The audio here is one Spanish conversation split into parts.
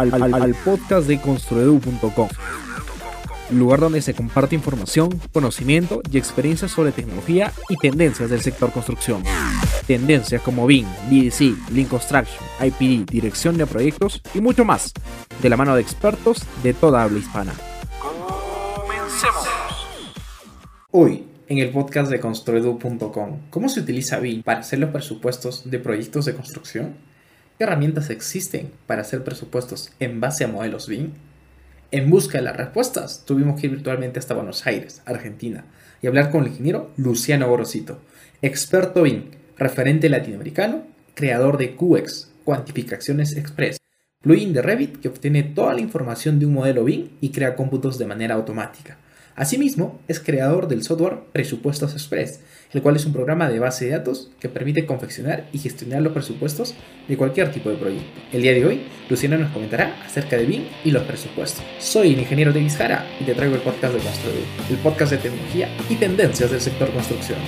al, al- al podcast de construedu.com, lugar donde se comparte información, conocimiento y experiencias sobre tecnología y tendencias del sector construcción. Tendencias como BIM, BDC, Lean Construction, IPD, dirección de proyectos y mucho más, de la mano de expertos de toda habla hispana. Hoy, en el podcast de construedu.com, ¿cómo se utiliza BIM para hacer los presupuestos de proyectos de construcción? ¿Qué herramientas existen para hacer presupuestos en base a modelos BIM? En busca de las respuestas, tuvimos que ir virtualmente hasta Buenos Aires, Argentina, y hablar con el ingeniero Luciano Gorosito, experto BIM, referente latinoamericano, creador de QX, Cuantificaciones Express, plugin de Revit que obtiene toda la información de un modelo BIM y crea cómputos de manera automática. Asimismo, es creador del software Presupuestos Express, el cual es un programa de base de datos que permite confeccionar y gestionar los presupuestos de cualquier tipo de proyecto. El día de hoy, Luciano nos comentará acerca de BIM y los presupuestos. Soy el ingeniero Davis Jara y te traigo el podcast de Construir, el podcast de tecnología y tendencias del sector construcción.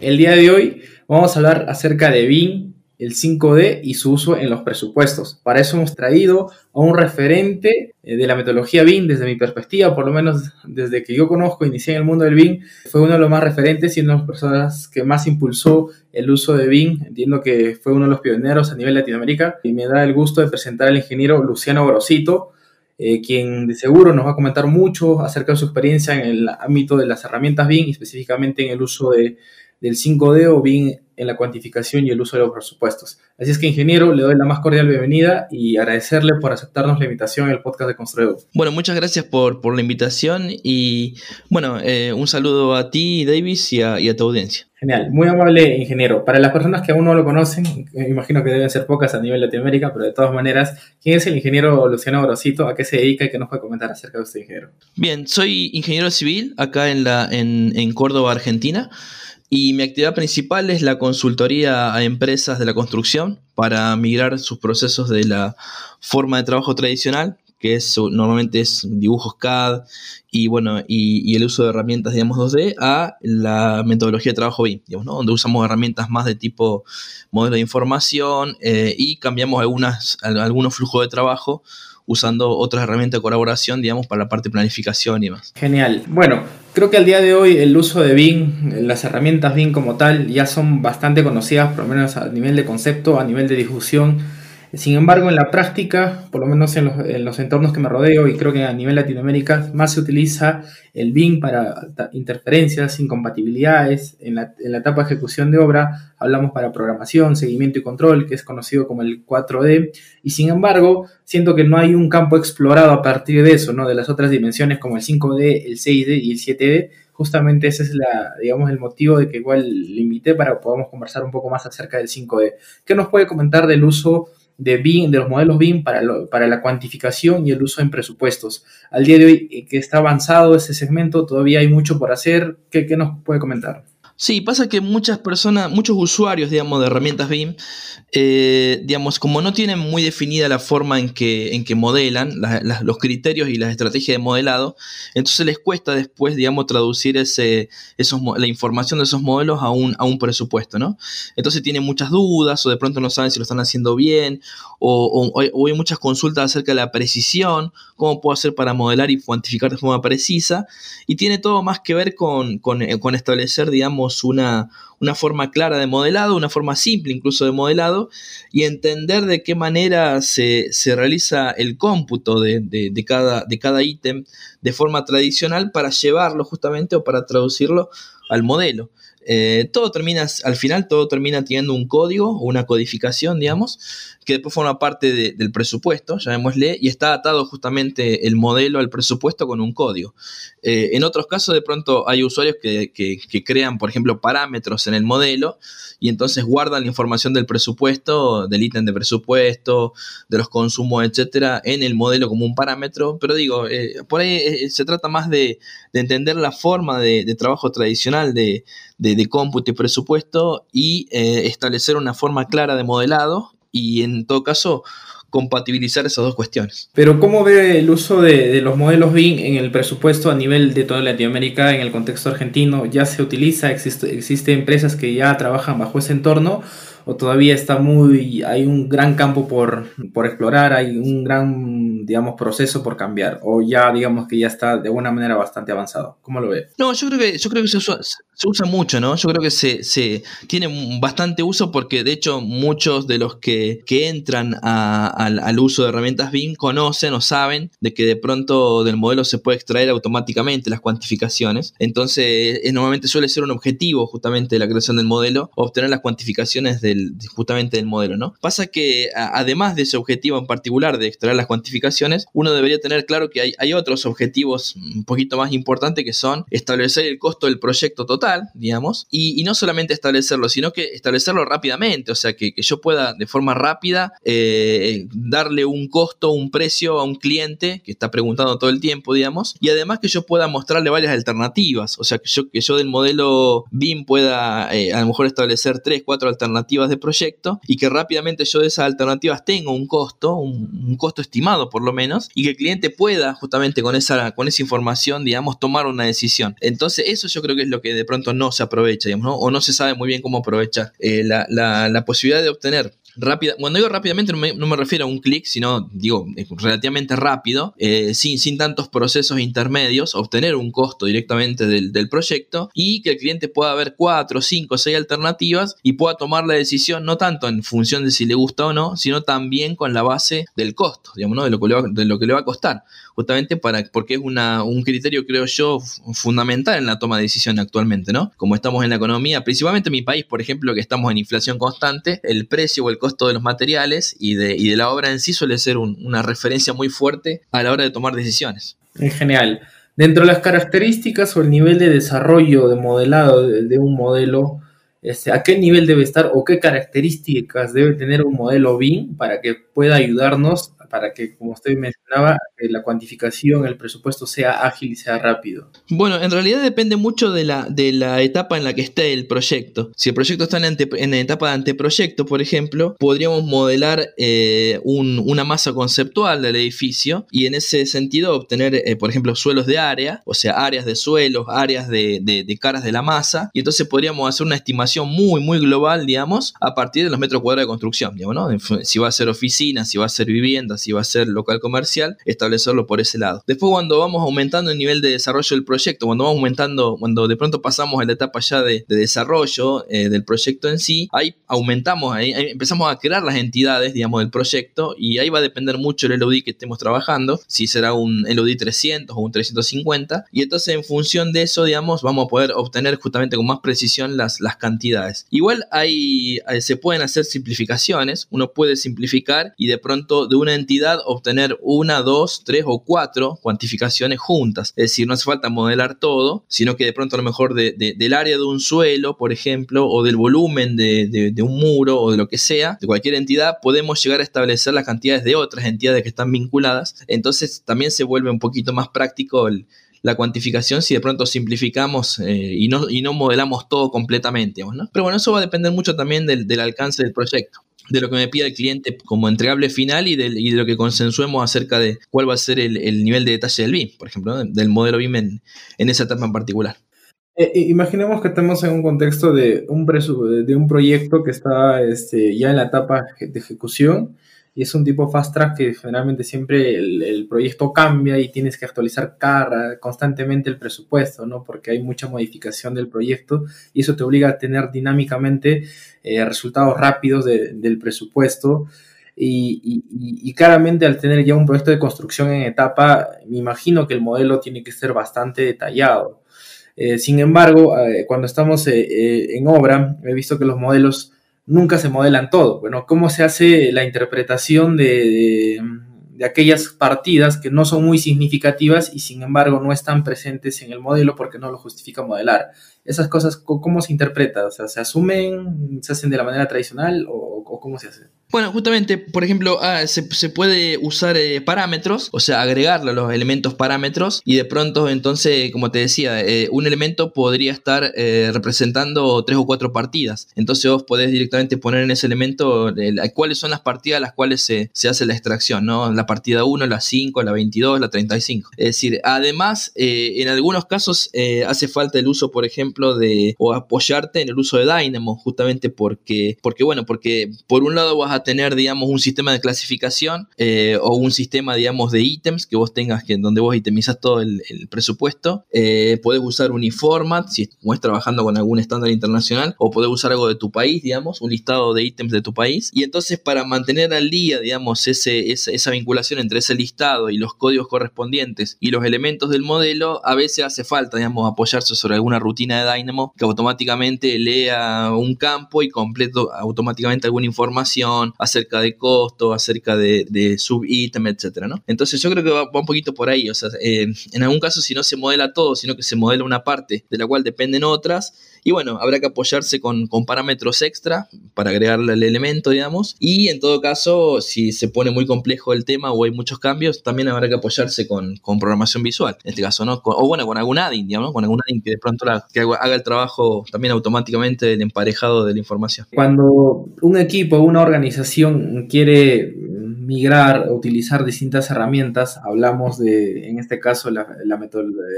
El día de hoy vamos a hablar acerca de BIM, el 5D y su uso en los presupuestos. Para eso hemos traído a un referente eh, de la metodología BIM desde mi perspectiva, por lo menos desde que yo conozco, inicié en el mundo del BIM, fue uno de los más referentes y una de las personas que más impulsó el uso de BIM. Entiendo que fue uno de los pioneros a nivel Latinoamérica y me da el gusto de presentar al ingeniero Luciano Gorosito, eh, quien de seguro nos va a comentar mucho acerca de su experiencia en el ámbito de las herramientas BIM específicamente en el uso de, del 5D o BIM en la cuantificación y el uso de los presupuestos. Así es que, ingeniero, le doy la más cordial bienvenida y agradecerle por aceptarnos la invitación al podcast de Construedo. Bueno, muchas gracias por, por la invitación y bueno, eh, un saludo a ti, Davis, y a, y a tu audiencia. Genial, muy amable ingeniero. Para las personas que aún no lo conocen, me imagino que deben ser pocas a nivel Latinoamérica, pero de todas maneras, ¿quién es el ingeniero Luciano Grosito? ¿A qué se dedica y qué nos puede comentar acerca de usted, ingeniero? Bien, soy ingeniero civil acá en, la, en, en Córdoba, Argentina. Y mi actividad principal es la consultoría a empresas de la construcción para migrar sus procesos de la forma de trabajo tradicional, que es, normalmente es dibujos CAD y, bueno, y, el uso de herramientas, digamos, 2D, a la metodología de trabajo BIM, digamos, ¿no? donde usamos herramientas más de tipo modelo de información eh, y cambiamos algunas, algunos flujos de trabajo usando otras herramientas de colaboración, digamos, para la parte de planificación y demás. Genial. Bueno, creo que al día de hoy el uso de BIM, las herramientas BIM como tal, ya son bastante conocidas, por lo menos a nivel de concepto, a nivel de difusión. Sin embargo, en la práctica, por lo menos en los, en los, entornos que me rodeo y creo que a nivel Latinoamérica, más se utiliza el BIM para interferencias, incompatibilidades. En la, en la etapa de ejecución de obra hablamos para programación, seguimiento y control, que es conocido como el 4D. Y sin embargo, siento que no hay un campo explorado a partir de eso, ¿no? de las otras dimensiones como el 5D, el 6D y el 7D. Justamente ese es la, digamos, el motivo de que igual le invité para que podamos conversar un poco más acerca del 5D. ¿Qué nos puede comentar del uso de BIM, de los modelos BIM para, lo, para la cuantificación y el uso en presupuestos. Al día de hoy que está avanzado ese segmento, todavía hay mucho por hacer. ¿Qué, qué nos puede comentar? Sí, pasa que muchas personas, muchos usuarios, digamos, de herramientas BIM, eh, digamos, como no tienen muy definida la forma en que, en que modelan, la, la, los criterios y las estrategias de modelado, entonces les cuesta después, digamos, traducir ese, esos, la información de esos modelos a un, a un presupuesto, ¿no? Entonces tienen muchas dudas o de pronto no saben si lo están haciendo bien o, hay muchas consultas acerca de la precisión, cómo puedo hacer para modelar y cuantificar de forma precisa, y tiene todo más que ver con, con, con establecer, digamos, una, una, forma clara de modelado, una forma simple incluso de modelado, y entender de qué manera se, se realiza el cómputo de, de, cada, de cada ítem de forma tradicional para llevarlo justamente o para traducirlo al modelo. Eh, todo termina, al final todo termina teniendo un código o una codificación, digamos, que después forma parte de, del presupuesto, llamémosle, y está atado justamente el modelo al presupuesto con un código. Eh, en otros casos, de pronto hay usuarios que, crean, por ejemplo, parámetros en el modelo y entonces guardan la información del presupuesto, del ítem de presupuesto, de los consumos, etcétera, en el modelo como un parámetro. Pero digo, eh, por ahí eh, se trata más de, de entender la forma de, de trabajo tradicional de, de, cómputo y presupuesto y establecer una forma clara de modelado y en todo caso compatibilizar esas dos cuestiones. Pero ¿cómo ve el uso de, los modelos BIM en el presupuesto a nivel de toda Latinoamérica, en el contexto argentino? ¿Ya se utiliza? ¿Existe, ¿Existe empresas que ya trabajan bajo ese entorno? O todavía está muy, hay un gran campo por, por explorar, hay un gran, digamos, proceso por cambiar, o ya digamos que ya está de alguna manera bastante avanzado. ¿Cómo lo ve? No, yo creo que, yo creo que se usa, se usa mucho, ¿no? Yo creo que se, se, tiene bastante uso porque de hecho muchos de los que, que entran al, al, uso de herramientas BIM conocen o saben de que de pronto del modelo se puede extraer automáticamente las cuantificaciones. Entonces, normalmente suele ser un objetivo justamente de la creación del modelo, obtener las cuantificaciones del, justamente del modelo, ¿no? Pasa que además de ese objetivo en particular de extraer las cuantificaciones, uno debería tener claro que hay, otros objetivos un poquito más importantes que son establecer el costo del proyecto total, digamos, y, no solamente establecerlo, sino que establecerlo rápidamente, o sea, que, yo pueda de forma rápida eh, darle un costo, un precio a un cliente que está preguntando todo el tiempo, digamos, y además que yo pueda mostrarle varias alternativas, o sea, que yo, que yo del modelo BIM pueda eh, a lo mejor establecer tres, cuatro alternativas de proyecto y que rápidamente yo de esas alternativas tenga un costo, un, costo estimado por lo menos, y que el cliente pueda justamente con esa, con esa información, digamos, tomar una decisión. Entonces, eso yo creo que es lo que de pronto no se aprovecha, digamos, o no se sabe muy bien cómo aprovechar eh, la, la posibilidad de obtener cuando digo rápidamente no me, refiero a un clic, sino digo relativamente rápido, eh, sin, sin tantos procesos intermedios, obtener un costo directamente del, proyecto y que el cliente pueda ver cuatro, cinco, seis alternativas y pueda tomar la decisión no tanto en función de si le gusta o no, sino también con la base del costo, digamos, ¿no? de lo que le va a costar justamente para, porque es una, un criterio, creo yo, fundamental en la toma de decisión actualmente, ¿no? Como estamos en la economía, principalmente en mi país, por ejemplo, que estamos en inflación constante, el precio o el costo de los materiales y de, y de la obra en sí suele ser una referencia muy fuerte a la hora de tomar decisiones. En general, dentro de las características o el nivel de desarrollo de modelado de, un modelo, este, ¿a qué nivel debe estar o qué características debe tener un modelo BIM para que pueda ayudarnos para que, como usted mencionaba, la cuantificación, el presupuesto sea ágil y sea rápido? Bueno, en realidad depende mucho de la, de la etapa en la que esté el proyecto. Si el proyecto está en, la etapa de anteproyecto, por ejemplo, podríamos modelar eh, una masa conceptual del edificio y en ese sentido obtener, eh, por ejemplo, suelos de área, o sea, áreas de suelos, áreas de, de, caras de la masa, y entonces podríamos hacer una estimación muy, muy global, digamos, a partir de los metros cuadrados de construcción, digamos, ¿no? Si va a ser oficina, si va a ser vivienda, si va a ser local comercial, establecerlo por ese lado. Después cuando vamos aumentando el nivel de desarrollo del proyecto, cuando vamos aumentando, cuando de pronto pasamos a la etapa ya de, desarrollo eh, del proyecto en sí, ahí aumentamos, ahí, empezamos a crear las entidades, digamos, del proyecto y ahí va a depender mucho el LOD que estemos trabajando, si será un LOD 300 o un 350 y entonces en función de eso, digamos, vamos a poder obtener justamente con más precisión las, las cantidades. Igual hay, eh, se pueden hacer simplificaciones, uno puede simplificar y de pronto de una entidad obtener una, dos, tres o cuatro cuantificaciones juntas. Es decir, no hace falta modelar todo, sino que de pronto a lo mejor del área de un suelo, por ejemplo, o del volumen de, un muro o de lo que sea, de cualquier entidad, podemos llegar a establecer las cantidades de otras entidades que están vinculadas. Entonces también se vuelve un poquito más práctico la cuantificación si de pronto simplificamos eh, y, no, y no modelamos todo completamente. Pero bueno, eso va a depender mucho también del alcance del proyecto de lo que me pida el cliente como entregable final y, de lo que consensuemos acerca de cuál va a ser el, nivel de detalle del BIM, por ejemplo, del modelo BIM en, esa etapa en particular. Eh, imaginemos que estamos en un contexto de un, de un proyecto que está este, ya en la etapa de ejecución y es un tipo fast track que generalmente siempre el, proyecto cambia y tienes que actualizar cada, constantemente el presupuesto, ¿no? Porque hay mucha modificación del proyecto y eso te obliga a tener dinámicamente eh, resultados rápidos del presupuesto. Y, claramente al tener ya un proyecto de construcción en etapa, me imagino que el modelo tiene que ser bastante detallado. Eh, sin embargo, eh, cuando estamos en obra, he visto que los modelos nunca se modelan todo. Bueno, ¿cómo se hace la interpretación de, aquellas partidas que no son muy significativas y sin embargo no están presentes en el modelo porque no lo justifica modelar? Esas cosas, ¿cómo se interpreta? O sea, ¿se asumen, se hacen de la manera tradicional o, cómo se hace? Bueno, justamente, por ejemplo, ah, se, puede usar eh, parámetros, o sea, agregarle los elementos parámetros y de pronto entonces, como te decía, eh, un elemento podría estar eh, representando tres o cuatro partidas. Entonces vos podés directamente poner en ese elemento cuáles son las partidas a las cuales se, hace la extracción, ¿no? La partida 1, la 5, la 22, la 35. Es decir, además, en algunos casos hace falta el uso, por ejemplo, de o apoyarte en el uso de Dynamo, justamente porque, porque bueno, porque por un lado vas a tener, digamos, un sistema de clasificación eh, o un sistema, digamos, de ítems que vos tengas, que donde vos itemizas todo el, presupuesto. Eh, podés usar Uniformat, si estás trabajando con algún estándar internacional, o podés usar algo de tu país, digamos, un listado de ítems de tu país. Y entonces, para mantener al día, digamos, ese, esa, vinculación entre ese listado y los códigos correspondientes y los elementos del modelo, a veces hace falta, digamos, apoyarse sobre alguna rutina de Dynamo que automáticamente lea un campo y completo automáticamente alguna información acerca de costo, acerca de, de sub-ítem, etcétera, ¿no? Entonces yo creo que va, un poquito por ahí, o sea, eh, en algún caso si no se modela todo, sino que se modela una parte de la cual dependen otras, y bueno, habrá que apoyarse con, parámetros extra para agregarle el elemento, digamos. Y en todo caso, si se pone muy complejo el tema o hay muchos cambios, también habrá que apoyarse con, programación visual. En este caso, ¿no? o bueno, con algún add-in, digamos, con algún add-in que de pronto que haga el trabajo también automáticamente del emparejado de la información. Cuando un equipo o una organización quiere migrar, utilizar distintas herramientas, hablamos de, en este caso, la,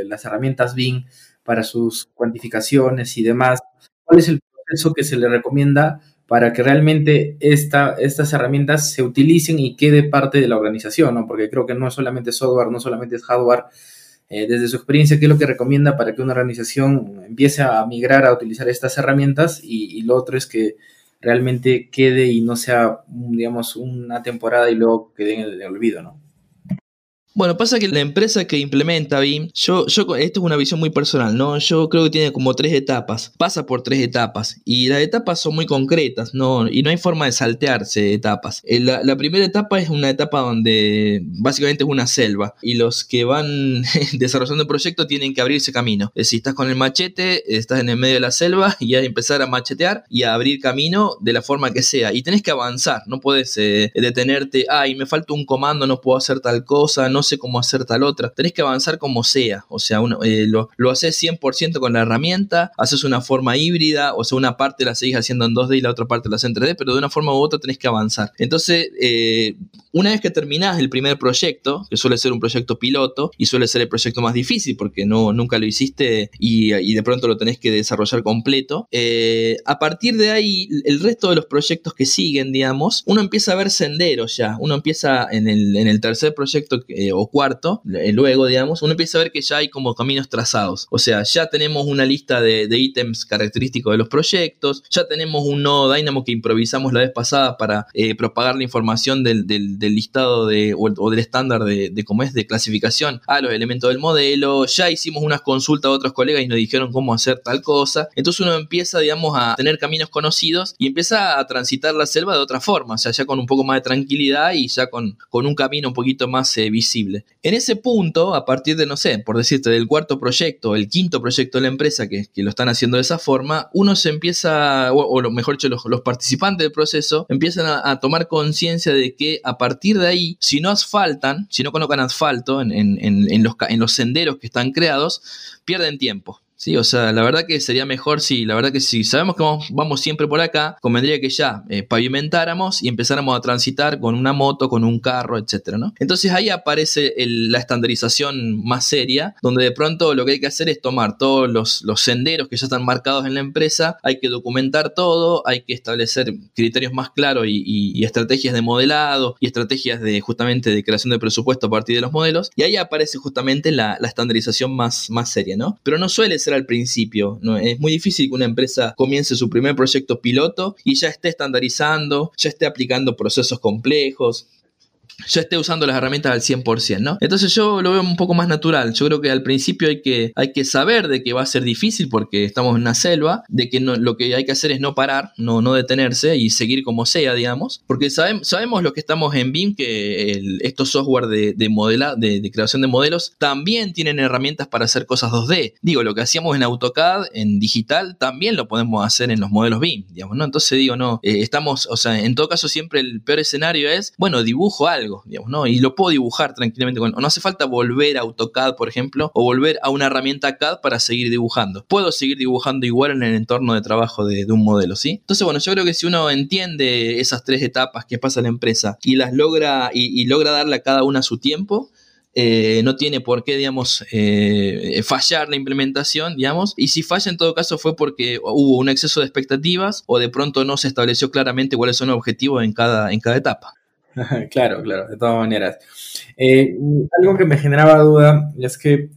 las herramientas BIM para sus cuantificaciones y demás. ¿Cuál es el proceso que se le recomienda para que realmente esta, estas herramientas se utilicen y quede parte de la organización? ¿no? Porque creo que no es solamente software, no solamente es hardware. Eh, desde su experiencia, ¿qué es lo que recomienda para que una organización empiece a migrar a utilizar estas herramientas? Y, y lo otro es que realmente quede y no sea, digamos, una temporada y luego quede en el olvido, ¿no? Bueno, pasa que la empresa que implementa BIM, yo, yo, esto es una visión muy personal, ¿no? Yo creo que tiene como tres etapas, pasa por tres etapas, y las etapas son muy concretas, ¿no? Y no hay forma de saltearse etapas. Eh, la, la primera etapa es una etapa donde básicamente es una selva, y los que van desarrollando el proyecto tienen que abrirse camino. Si estás con el machete, estás en el medio de la selva, y hay que empezar a machetear y a abrir camino de la forma que sea, y tenés que avanzar, no puedes eh, detenerte, ay, me falta un comando, no puedo hacer tal cosa, no no sé cómo hacer tal otra. Tenés que avanzar como sea. O sea, uno, eh, lo, lo haces 100% con la herramienta, haces una forma híbrida, o sea, una parte la seguís haciendo en 2D y la otra parte la haces en 3D, pero de una forma u otra tenés que avanzar. Entonces, eh, una vez que terminás el primer proyecto, que suele ser un proyecto piloto y suele ser el proyecto más difícil porque no, nunca lo hiciste y, de pronto lo tenés que desarrollar completo, eh, a partir de ahí, el resto de los proyectos que siguen, digamos, uno empieza a ver senderos ya. Uno empieza en el, en el tercer proyecto o cuarto, eh, luego, digamos, uno empieza a ver que ya hay como caminos trazados. O sea, ya tenemos una lista de, ítems característicos de los proyectos, ya tenemos un nodo Dynamo que improvisamos la vez pasada para eh, propagar la información del, listado de, o, del estándar de, cómo es de clasificación a los elementos del modelo, ya hicimos unas consultas a otros colegas y nos dijeron cómo hacer tal cosa. Entonces uno empieza, digamos, a tener caminos conocidos y empieza a transitar la selva de otra forma, o sea, ya con un poco más de tranquilidad y ya con, con un camino un poquito más eh, visible en ese punto, a partir de, no sé, por decirte, del cuarto proyecto, el quinto proyecto de la empresa que, lo están haciendo de esa forma, uno se empieza, o, lo mejor dicho, los, participantes del proceso empiezan a, tomar conciencia de que a partir de ahí, si no asfaltan, si no colocan asfalto en los senderos que están creados, pierden tiempo. Sí, o sea, la verdad que sería mejor si, la verdad que si sabemos que vamos, siempre por acá, convendría que ya eh, pavimentáramos y empezáramos a transitar con una moto, con un carro, etcétera, ¿no? Entonces ahí aparece la estandarización más seria, donde de pronto lo que hay que hacer es tomar todos los, senderos que ya están marcados en la empresa, hay que documentar todo, hay que establecer criterios más claros y, estrategias de modelado y estrategias de justamente de creación de presupuesto a partir de los modelos, y ahí aparece justamente la, estandarización más, más seria, ¿no? Pero no suele ser al principio. ¿no? Es muy difícil que una empresa comience su primer proyecto piloto y ya esté estandarizando, ya esté aplicando procesos complejos. Ya esté usando las herramientas al 100%, ¿no? Entonces yo lo veo un poco más natural. Yo creo que al principio hay que, hay que saber de que va a ser difícil porque estamos en una selva, de que no, lo que hay que hacer es no parar, no, no detenerse y seguir como sea, digamos. Porque sabemos, sabemos los que estamos en BIM que estos software de, de, modela, de, de, creación de modelos también tienen herramientas para hacer cosas 2D. Digo, lo que hacíamos en AutoCAD, en digital, también lo podemos hacer en los modelos BIM, digamos, ¿no? Entonces digo, no, eh, estamos, o sea, en todo caso siempre el peor escenario es, bueno, dibujo algo ¿no? Y lo puedo dibujar tranquilamente. Con, no hace falta volver a AutoCAD, por ejemplo, o volver a una herramienta CAD para seguir dibujando. Puedo seguir dibujando igual en el entorno de trabajo de, un modelo, ¿sí? Entonces, bueno, yo creo que si uno entiende esas tres etapas que pasa la empresa y las logra y, logra darle a cada una su tiempo, eh, no tiene por qué, digamos, eh, fallar la implementación, digamos, y si falla en todo caso fue porque hubo un exceso de expectativas o de pronto no se estableció claramente cuáles son los objetivos en cada, en cada etapa. claro, claro, de todas maneras. Eh, algo que me generaba duda es que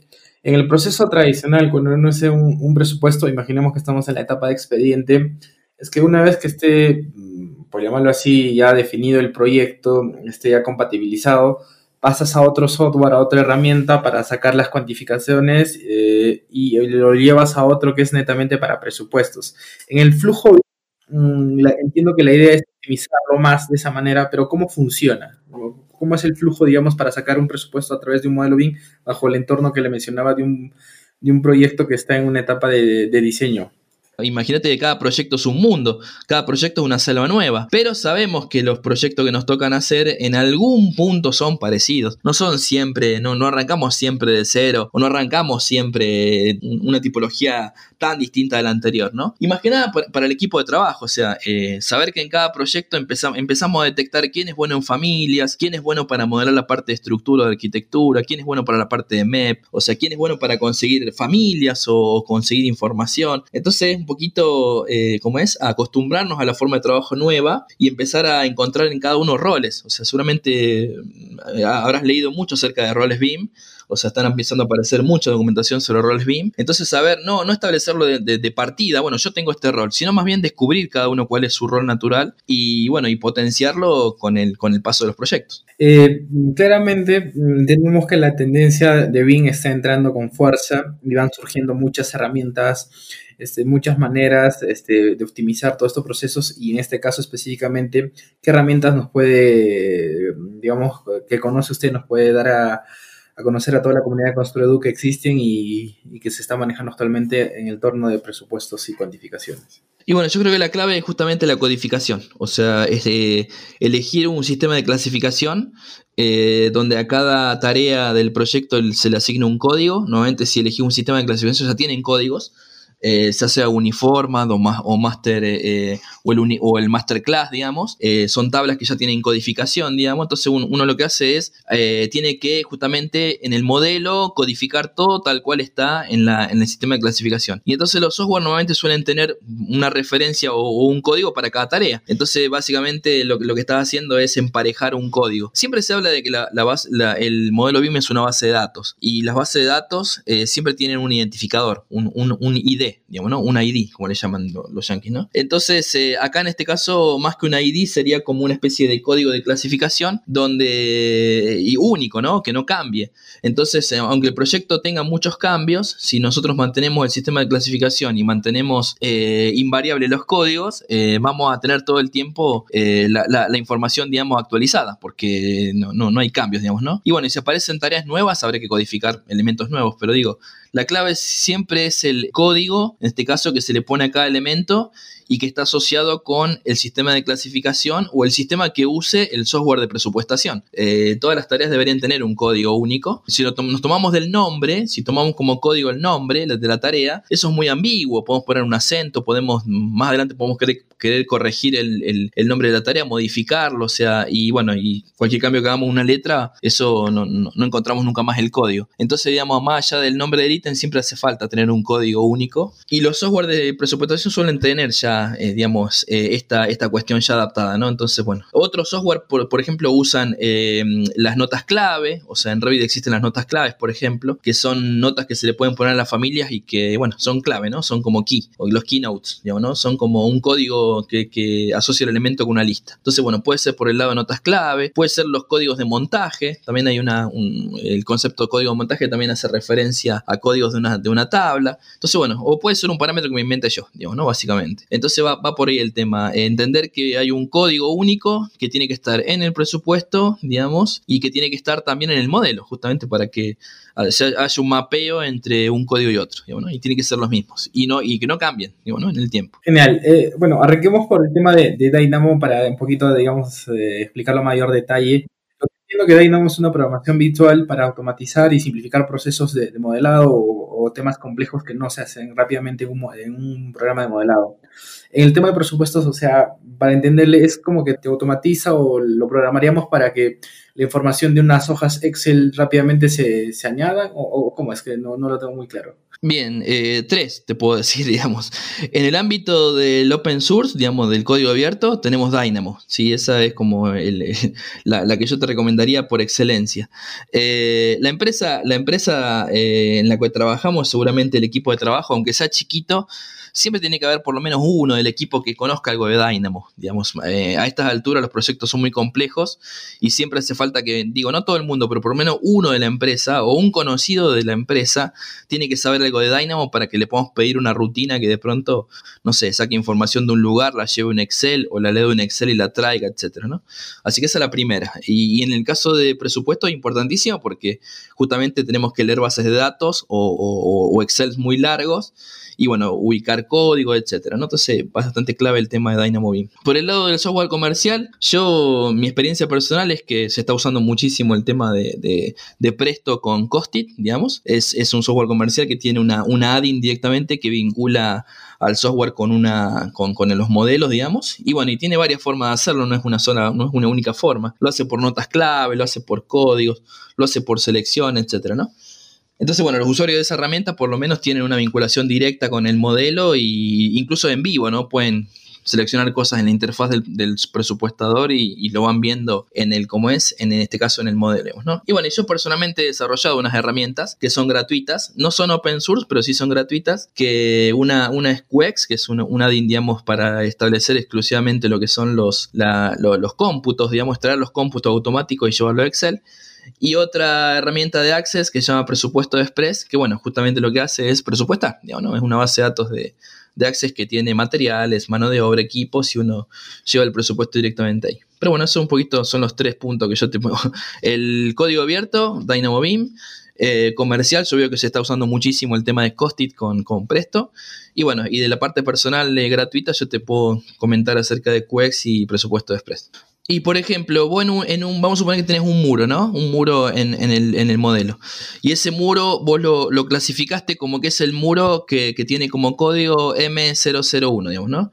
en el proceso tradicional, cuando uno hace un, presupuesto, imaginemos que estamos en la etapa de expediente, es que una vez que esté, mm, por llamarlo así, ya definido el proyecto, esté ya compatibilizado, pasas a otro software, a otra herramienta para sacar las cuantificaciones eh, y lo llevas a otro que es netamente para presupuestos. En el flujo Mm, entiendo que la idea es optimizarlo más de esa manera, pero ¿cómo funciona? ¿Cómo es el flujo, digamos, para sacar un presupuesto a través de un modelo BIM bajo el entorno que le mencionaba de un, de un proyecto que está en una etapa de, de diseño? Imagínate que cada proyecto es un mundo, cada proyecto es una selva nueva, pero sabemos que los proyectos que nos tocan hacer en algún punto son parecidos. No son siempre, no, no arrancamos siempre de cero o no arrancamos siempre una tipología tan distinta de la anterior, ¿no? Y más que nada para, el equipo de trabajo, o sea, eh, saber que en cada proyecto empezamos, empezamos a detectar quién es bueno en familias, quién es bueno para modelar la parte de estructura de arquitectura, quién es bueno para la parte de MEP, o sea, quién es bueno para conseguir familias o conseguir información. Entonces, un poquito, eh, como es, acostumbrarnos a la forma de trabajo nueva y empezar a encontrar en cada uno roles. O sea, seguramente eh, habrás leído mucho acerca de roles BIM o sea, están empezando a aparecer mucha documentación sobre roles BIM. Entonces, saber, no, no establecerlo de, partida, bueno, yo tengo este rol, sino más bien descubrir cada uno cuál es su rol natural y, bueno, y potenciarlo con el, con el paso de los proyectos. Eh, claramente, entendemos que la tendencia de BIM está entrando con fuerza y van surgiendo muchas herramientas este, muchas maneras este, de optimizar todos estos procesos y en este caso específicamente, ¿qué herramientas nos puede, digamos, que conoce usted, nos puede dar a, conocer a toda la comunidad de Construedu que existen y, que se está manejando actualmente en el torno de presupuestos y cuantificaciones. Y bueno, yo creo que la clave es justamente la codificación, o sea, es elegir un sistema de clasificación eh, donde a cada tarea del proyecto se le asigna un código. Nuevamente, si elegí un sistema de clasificación ya tienen códigos, eh, se hace uniformad o, o master eh, o, el o el masterclass, digamos, eh, son tablas que ya tienen codificación, digamos, entonces uno, lo que hace es, tiene que justamente en el modelo codificar todo tal cual está en, la, en el sistema de clasificación. Y entonces los software normalmente suelen tener una referencia o, un código para cada tarea. Entonces básicamente lo, lo que estás haciendo es emparejar un código. Siempre se habla de que la, base, el modelo BIM es una base de datos y las bases de datos siempre tienen un identificador, un, un, un ID day digamos, ¿no? Un ID, como le llaman los yankees, ¿no? Entonces, eh, acá en este caso, más que un ID, sería como una especie de código de clasificación donde, y único, ¿no? Que no cambie. Entonces, eh, aunque el proyecto tenga muchos cambios, si nosotros mantenemos el sistema de clasificación y mantenemos eh, invariable los códigos, vamos a tener todo el tiempo la, información, digamos, actualizada, porque no, no, no hay cambios, digamos, ¿no? Y bueno, si aparecen tareas nuevas, habrá que codificar elementos nuevos, pero digo, la clave siempre es el código, en este caso que se le pone a cada elemento y que está asociado con el sistema de clasificación o el sistema que use el software de presupuestación. Eh, todas las tareas deberían tener un código único. Si nos tomamos del nombre, si tomamos como código el nombre de la tarea, eso es muy ambiguo. Podemos poner un acento, podemos, más adelante podemos corregir el, nombre de la tarea, modificarlo, o sea, y bueno, y cualquier cambio que hagamos una letra, eso no, encontramos nunca más el código. Entonces, digamos, más allá del nombre del ítem, siempre hace falta tener un código único. Y los software de presupuestación suelen tener ya eh, digamos, eh, esta, esta cuestión ya adaptada, ¿no? Entonces, bueno, otros software, por, ejemplo, usan eh, las notas clave, o sea, en Revit existen las notas claves, por ejemplo, que son notas que se le pueden poner a las familias y que, bueno, son clave, ¿no? Son como key, o los keynotes, digamos, ¿no? Son como un código que, asocia el elemento con una lista. Entonces, bueno, puede ser por el lado de notas clave, puede ser los códigos de montaje, también hay una, el concepto de código de montaje también hace referencia a códigos de una, de una tabla. Entonces, bueno, o puede ser un parámetro que me invente yo, digamos, ¿no? Básicamente. Entonces va, va por ahí el tema, entender que hay un código único que tiene que estar en el presupuesto, digamos, y que tiene que estar también en el modelo, justamente para que haya un mapeo entre un código y otro, y tiene que ser los mismos, y, no, y que no cambien en el tiempo. Genial. Eh, bueno, arranquemos por el tema de, Dynamo para un poquito, digamos, eh, explicarlo a mayor detalle. Entiendo que Dynamo es una programación virtual para automatizar y simplificar procesos de, modelado o, temas complejos que no se hacen rápidamente en un, programa de modelado. En el tema de presupuestos, o sea, para entenderle, es como que te automatiza o lo programaríamos para que la información de unas hojas Excel rápidamente se, se añada o, cómo es que no, no lo tengo muy claro. Bien, eh, tres te puedo decir, digamos. En el ámbito del open source, digamos, del código abierto, tenemos Dynamo. Sí, esa es como la, que yo te recomendaría por excelencia. Eh, la empresa, la empresa eh, en la que trabajamos, seguramente el equipo de trabajo, aunque sea chiquito, siempre tiene que haber por lo menos uno del equipo que conozca algo de Dynamo. Digamos, eh, a estas alturas los proyectos son muy complejos y siempre hace falta que, digo, no todo el mundo, pero por lo menos uno de la empresa o un conocido de la empresa tiene que saber algo de Dynamo para que le podamos pedir una rutina que de pronto, no sé, saque información de un lugar, la lleve en Excel o la lea en Excel y la traiga, etcétera, ¿no? Así que esa es la primera. Y, en el caso de presupuesto es importantísimo porque justamente tenemos que leer bases de datos o, o Excel muy largos y bueno, ubicar código, etcétera. ¿no? Entonces, bastante clave el tema de DynamoBeam. Por el lado del software comercial, yo, mi experiencia personal es que se está usando muchísimo el tema de, Presto con Costit, digamos. Es, un software comercial que tiene una, una add-in directamente que vincula al software con, una, con, con, los modelos, digamos. Y bueno, y tiene varias formas de hacerlo, no es una sola, no es una única forma. Lo hace por notas clave, lo hace por códigos, lo hace por selección, etcétera, ¿no? Entonces, bueno, los usuarios de esa herramienta por lo menos tienen una vinculación directa con el modelo e incluso en vivo, ¿no? Pueden seleccionar cosas en la interfaz del, presupuestador y, lo van viendo en el como es, en este caso en el modelo, ¿no? Y bueno, yo personalmente he desarrollado unas herramientas que son gratuitas, no son open source, pero sí son gratuitas, que una, una es QX, que es una, una digamos, para establecer exclusivamente lo que son los, los cómputos, digamos, traer los cómputos automáticos y llevarlo a Excel. Y otra herramienta de Access que se llama Presupuesto Express, que bueno, justamente lo que hace es presupuestar, digamos, es una base de datos de, de Access que tiene materiales, mano de obra, equipos y uno lleva el presupuesto directamente ahí. Pero bueno, eso un poquito son los tres puntos que yo te pongo. El código abierto, DynamoBeam, eh, comercial, yo veo que se está usando muchísimo el tema de Costit con, con Presto. Y bueno, y de la parte personal eh, gratuita yo te puedo comentar acerca de QX y presupuesto Express. Y por ejemplo, vos en un, vamos a suponer que tenés un muro, ¿no? Un muro en, el, modelo. Y ese muro vos lo, clasificaste como que es el muro que, tiene como código M001, digamos, ¿no?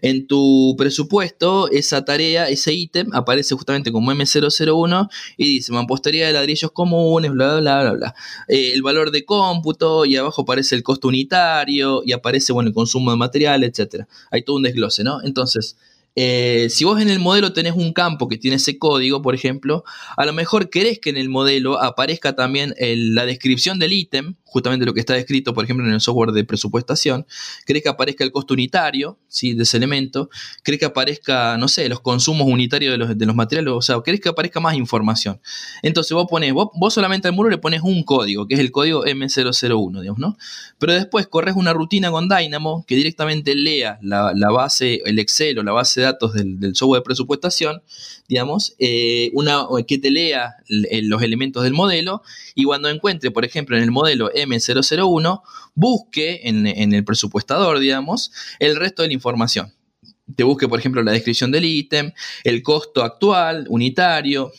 En tu presupuesto, esa tarea, ese ítem, aparece justamente como M001 y dice mampostería de ladrillos comunes, bla, bla, bla, bla. Eh, el valor de cómputo y abajo aparece el costo unitario y aparece, bueno, el consumo de material, etc. Hay todo un desglose, ¿no? Entonces... Eh, si vos en el modelo tenés un campo que tiene ese código, por ejemplo, a lo mejor querés que en el modelo aparezca también la descripción del ítem, justamente lo que está descrito, por ejemplo, en el software de presupuestación, querés que aparezca el costo unitario ¿sí? de ese elemento, querés que aparezca, no sé, los consumos unitarios de los, de los materiales, o sea, querés que aparezca más información. Entonces vos pones, vos, solamente al muro le pones un código, que es el código M001, digamos, ¿no? Pero después corres una rutina con Dynamo que directamente lea la, base, el Excel o la base de datos del, software de presupuestación, digamos, eh, una, que te lea los elementos del modelo y cuando encuentre, por ejemplo, en el modelo M001, busque en, el presupuestador, digamos, el resto de la información. Te busque, por ejemplo, la descripción del ítem, el costo actual, unitario,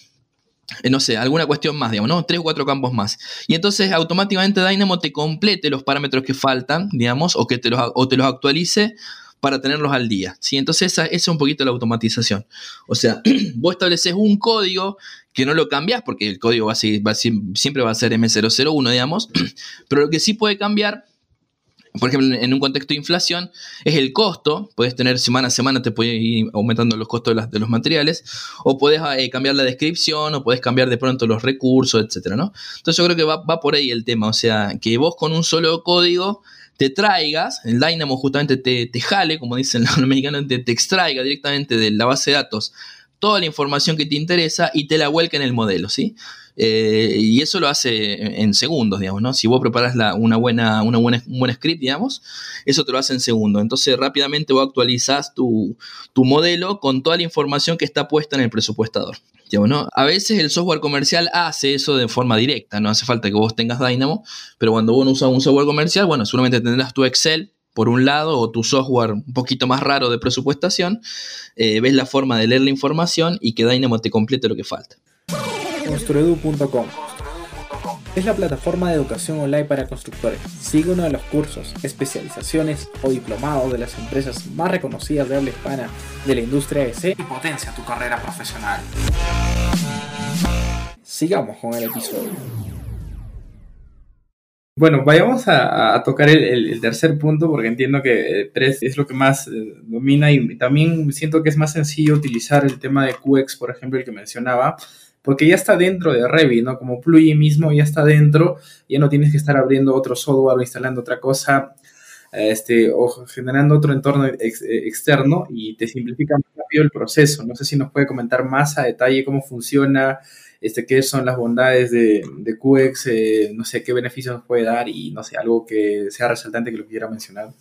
eh, no sé, alguna cuestión más, digamos, ¿no? Tres o cuatro campos más. Y entonces automáticamente Dynamo te complete los parámetros que faltan, digamos, o que te los, o te los actualice para tenerlos al día. ¿sí? Entonces esa, es un poquito la automatización. O sea, vos estableces un código que no lo cambias porque el código va a siempre va a ser M001, digamos, pero lo que sí puede cambiar por ejemplo, en un contexto de inflación, es el costo. Puedes tener semana a semana, te puede ir aumentando los costos de, los materiales, o puedes eh, cambiar la descripción, o puedes cambiar de pronto los recursos, etcétera, ¿no? Entonces yo creo que va, va, por ahí el tema. O sea, que vos con un solo código te traigas, el Dynamo justamente te, te jale, como dicen los americanos, te, te extraiga directamente de la base de datos toda la información que te interesa y te la vuelca en el modelo, ¿sí? Eh, y eso lo hace en segundos, digamos, ¿no? Si vos preparas una buena, una buena, un buen script, digamos, eso te lo hace en segundos. Entonces rápidamente vos actualizás tu, tu modelo con toda la información que está puesta en el presupuestador. ¿no? A veces el software comercial hace eso de forma directa, no hace falta que vos tengas Dynamo, pero cuando vos no usas un software comercial, bueno, seguramente tendrás tu Excel por un lado, o tu software un poquito más raro de presupuestación, eh, ves la forma de leer la información y que Dynamo te complete lo que falta. Construedu.com es la plataforma de educación online para constructores. Sigue uno de los cursos, especializaciones o diplomados de las empresas más reconocidas de habla hispana de la industria EC y potencia tu carrera profesional. Sigamos con el episodio. Bueno, vayamos a, tocar el, tercer punto porque entiendo que 3 es lo que más eh, domina y también siento que es más sencillo utilizar el tema de QX, por ejemplo, el que mencionaba, porque ya está dentro de Revit, ¿no? Como plugin mismo ya está dentro, ya no tienes que estar abriendo otro software o instalando otra cosa, este, o generando otro entorno eh, externo y te simplifica más rápido el proceso. No sé si nos puede comentar más a detalle cómo funciona, este, qué son las bondades de, de QX, eh, no sé qué beneficios nos puede dar y no sé, algo que sea resaltante que lo quiera mencionar.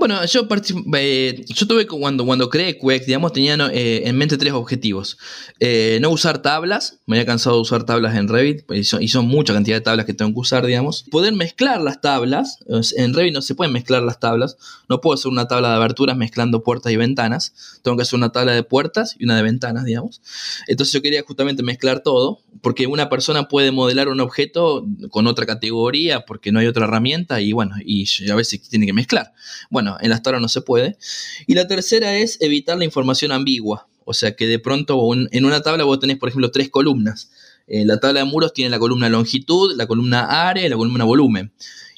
Bueno, yo, eh, yo tuve cuando, cuando creé QX, digamos, tenía eh, en mente tres objetivos. Eh, no usar tablas, me había cansado de usar tablas en Revit, y son, y son, mucha cantidad de tablas que tengo que usar, digamos. Poder mezclar las tablas, en Revit no se pueden mezclar las tablas, no puedo hacer una tabla de aberturas mezclando puertas y ventanas, tengo que hacer una tabla de puertas y una de ventanas, digamos. Entonces yo quería justamente mezclar todo, porque una persona puede modelar un objeto con otra categoría, porque no hay otra herramienta, y bueno, y a veces tiene que mezclar. Bueno, en las tablas no se puede. Y la tercera es evitar la información ambigua. O sea, que de pronto en una tabla vos tenés, por ejemplo, tres columnas. Eh, la tabla de muros tiene la columna longitud, la columna área y la columna volumen.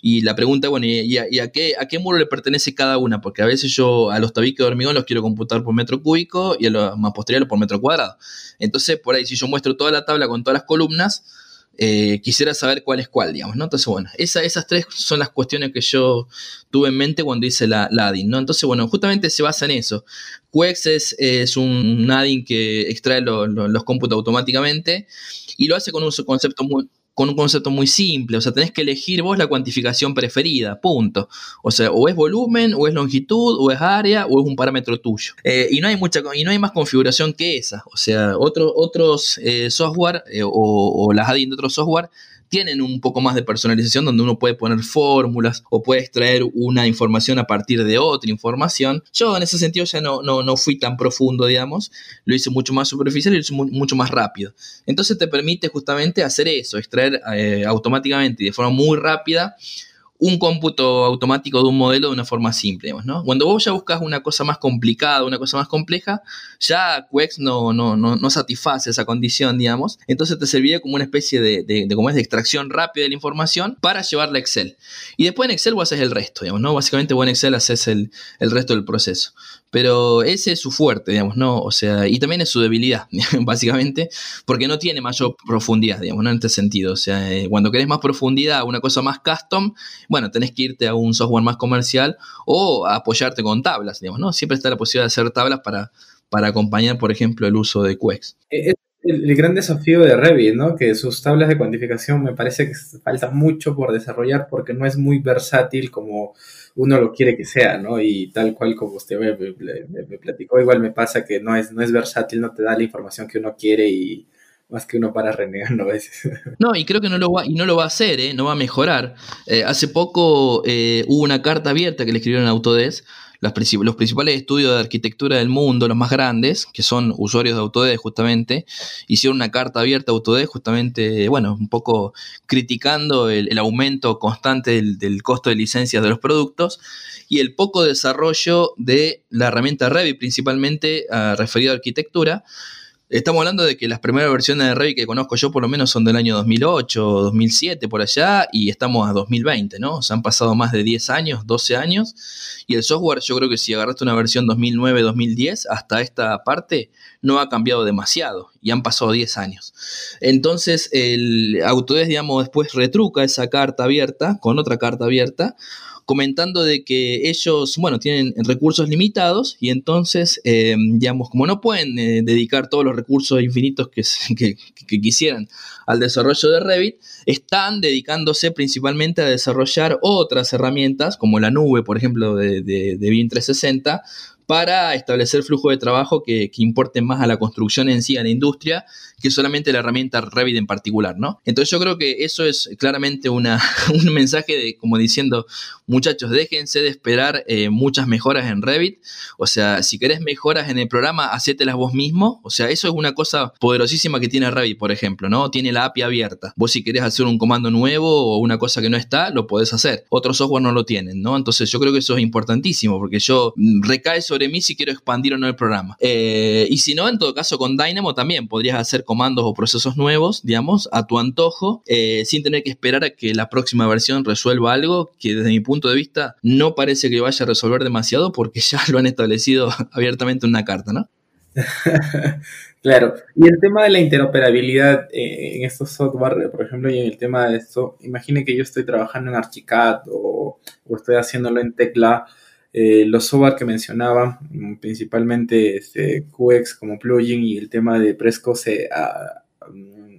Y la pregunta, bueno, ¿y, a, qué, a qué muro le pertenece cada una? Porque a veces yo a los tabiques de hormigón los quiero computar por metro cúbico y a los más posteriores por metro cuadrado. Entonces, por ahí, si yo muestro toda la tabla con todas las columnas, eh, quisiera saber cuál es cuál, digamos, ¿no? Entonces, bueno, esas tres son las cuestiones que yo tuve en mente cuando hice la, ADIN, ¿no? Entonces, bueno, justamente se basa en eso. QX es, un, ADIN que extrae los cómputos automáticamente y lo hace con un concepto muy, con un concepto muy simple, o sea, tenés que elegir vos la cuantificación preferida, punto. O sea, o es volumen, o es longitud, o es área, o es un parámetro tuyo. Eh, y, no hay mucha, y no hay más configuración que esa. O sea, otros eh, software eh, o, o, las add de otros software tienen un poco más de personalización donde uno puede poner fórmulas o puede extraer una información a partir de otra información. Yo en ese sentido ya no, no, no fui tan profundo, digamos, lo hice mucho más superficial y lo hice mucho más rápido. Entonces te permite justamente hacer eso, extraer eh, automáticamente y de forma muy rápida un cómputo automático de un modelo de una forma simple, ¿no? Cuando vos ya buscas una cosa más complicada, una cosa más compleja, ya QX no, no, no, satisface esa condición, digamos. Entonces te serviría como una especie de, de, de, es, de extracción rápida de la información para llevarla a Excel. Y después en Excel vos haces el resto, digamos, ¿no? Básicamente vos en Excel haces el, el resto del proceso. Pero ese es su fuerte, digamos, ¿no? O sea, y también es su debilidad, básicamente, porque no tiene mayor profundidad, digamos, ¿no? En este sentido. O sea, eh, cuando querés más profundidad, una cosa más custom, bueno, tenés que irte a un software más comercial o apoyarte con tablas, digamos, ¿no? Siempre está la posibilidad de hacer tablas para, para acompañar, por ejemplo, el uso de QX. Eh, el, gran desafío de Revit, ¿no? Que sus tablas de cuantificación me parece que falta mucho por desarrollar porque no es muy versátil como uno lo quiere que sea, ¿no? Y tal cual como usted me, platicó, igual me pasa que no es, no es versátil, no te da la información que uno quiere y más que uno para renegando a veces. No, y creo que no lo va, y no lo va a hacer, ¿eh? no va a mejorar. Eh, hace poco eh, hubo una carta abierta que le escribieron a Autodesk los principales estudios de arquitectura del mundo, los más grandes, que son usuarios de Autodesk justamente, hicieron una carta abierta a Autodesk justamente, bueno, un poco criticando el, aumento constante del, costo de licencias de los productos y el poco desarrollo de la herramienta Revit, principalmente uh, referido a arquitectura, Estamos hablando de que las primeras versiones de Revit que conozco yo por lo menos son del año 2008, 2007, por allá, y estamos a 2020, ¿no? O sea, han pasado más de 10 años, 12 años, y el software yo creo que si agarraste una versión 2009, 2010, hasta esta parte no ha cambiado demasiado, y han pasado 10 años. Entonces, el Autodesk, digamos, después retruca esa carta abierta con otra carta abierta, comentando de que ellos, bueno, tienen recursos limitados y entonces, eh, digamos, como no pueden eh, dedicar todos los recursos infinitos que, que, quisieran al desarrollo de Revit, están dedicándose principalmente a desarrollar otras herramientas, como la nube, por ejemplo, de, de, de BIM 360, para establecer flujo de trabajo que, que importen más a la construcción en sí, a la industria, que solamente la herramienta Revit en particular, ¿no? Entonces yo creo que eso es claramente una, un mensaje de como diciendo, muchachos, déjense de esperar eh, muchas mejoras en Revit, o sea, si querés mejoras en el programa, hacételas vos mismo, o sea, eso es una cosa poderosísima que tiene Revit, por ejemplo, ¿no? Tiene la API abierta. Vos si querés hacer un comando nuevo o una cosa que no está, lo podés hacer. Otros software no lo tienen, ¿no? Entonces yo creo que eso es importantísimo, porque yo mm, recae sobre mí si quiero expandir o no el programa. Eh, y si no, en todo caso con Dynamo también podrías hacer comandos o procesos nuevos, digamos, a tu antojo, eh, sin tener que esperar a que la próxima versión resuelva algo que desde mi punto de vista no parece que vaya a resolver demasiado porque ya lo han establecido abiertamente en una carta, ¿no? claro, y el tema de la interoperabilidad eh, en estos software, por ejemplo, y en el tema de esto, imagine que yo estoy trabajando en Archicad o, estoy haciéndolo en Tecla, eh, los software que mencionaba, mm, principalmente este, QX como plugin y el tema de Presco se,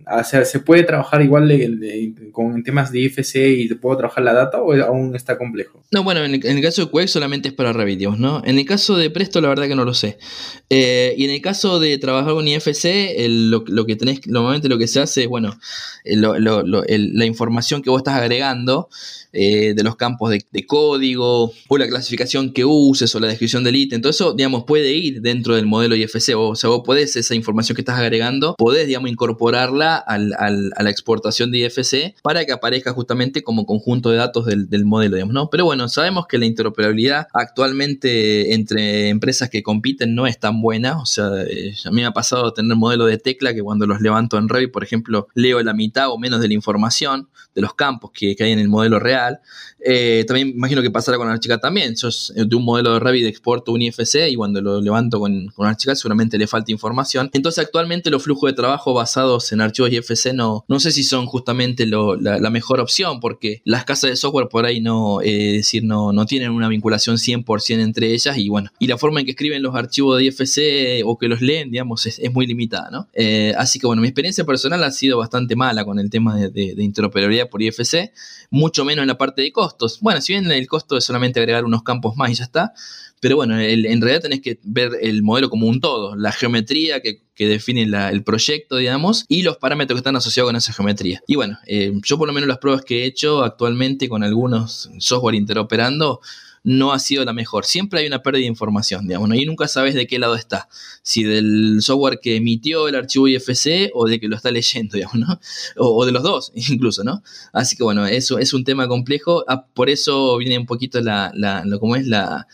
ah, ¿se puede trabajar igual con temas de IFC y puedo trabajar la data o aún está complejo? No, bueno, en el, caso de Quake solamente es para Revit, ¿no? En el caso de Presto, la verdad que no lo sé. Eh, y en el caso de trabajar con IFC, lo, que tenés, normalmente lo que se hace es, bueno, la información que vos estás agregando eh, de los campos de, código o la clasificación que uses o la descripción del ítem, todo eso, digamos, puede ir dentro del modelo IFC. O, sea, vos podés, esa información que estás agregando, podés, digamos, incorporarla a la exportación de IFC para que aparezca justamente como conjunto de datos del, modelo, digamos, ¿no? Pero bueno, sabemos que la interoperabilidad actualmente entre empresas que compiten no es tan buena. O sea, eh, a mí me ha pasado tener modelo de tecla que cuando los levanto en Revit, por ejemplo, leo la mitad o menos de la información de los campos que, que hay en el modelo real eh, también imagino que pasará con Archicad también. Yo de un modelo de Revit exporto un IFC y cuando lo levanto con, con Archicad seguramente le falta información. Entonces actualmente los flujos de trabajo basados en archivos IFC no, no sé si son justamente la, mejor opción porque las casas de software por ahí no, eh, decir, no, no tienen una vinculación 100% entre ellas y bueno, y la forma en que escriben los archivos de IFC o que los leen, digamos, es, muy limitada, ¿no? Eh, así que bueno, mi experiencia personal ha sido bastante mala con el tema de interoperabilidad por IFC, mucho menos en la parte de costos. Bueno, si bien el costo es solamente agregar unos campos más y ya está, pero bueno, en realidad tenés que ver el modelo como un todo, la geometría que, define el proyecto, digamos, y los parámetros que están asociados con esa geometría. Y bueno, eh, yo por lo menos las pruebas que he hecho actualmente con algunos software interoperando, no ha sido la mejor. Siempre hay una pérdida de información, digamos, y nunca sabes de qué lado está. Si del software que emitió el archivo IFC o de que lo está leyendo, digamos, ¿no? O, de los dos, incluso, ¿no? Así que bueno, eso es un tema complejo. Ah, por eso viene un poquito la, lo, como es la,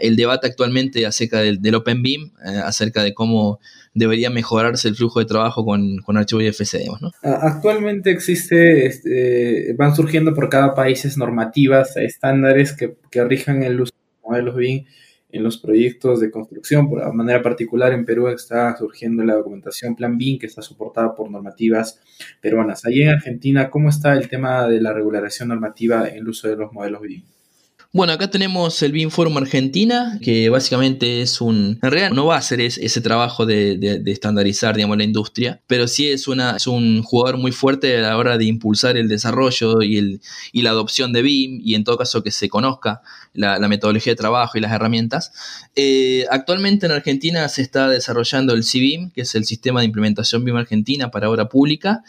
el debate actualmente acerca del, del Open BIM, eh, acerca de cómo debería mejorarse el flujo de trabajo con, con archivo IFC, ¿no? Actualmente existe, este, van surgiendo por cada país normativas, estándares que, que rijan el uso de modelos BIM en los proyectos de construcción. Por manera particular, en Perú está surgiendo la documentación Plan BIM, que está soportada por normativas peruanas. Allí en Argentina, ¿cómo está el tema de la regulación normativa en el uso de los modelos BIM? Bueno, acá tenemos el BIM Forum Argentina, que básicamente es un... En realidad no va a hacer ese trabajo de, estandarizar, digamos, la industria, pero sí es, un jugador muy fuerte a la hora de impulsar el desarrollo y la adopción de BIM, y en todo caso que se conozca la, metodología de trabajo y las herramientas. Eh, actualmente en Argentina se está desarrollando el CBIM, que es el Sistema de Implementación BIM Argentina para obra pública,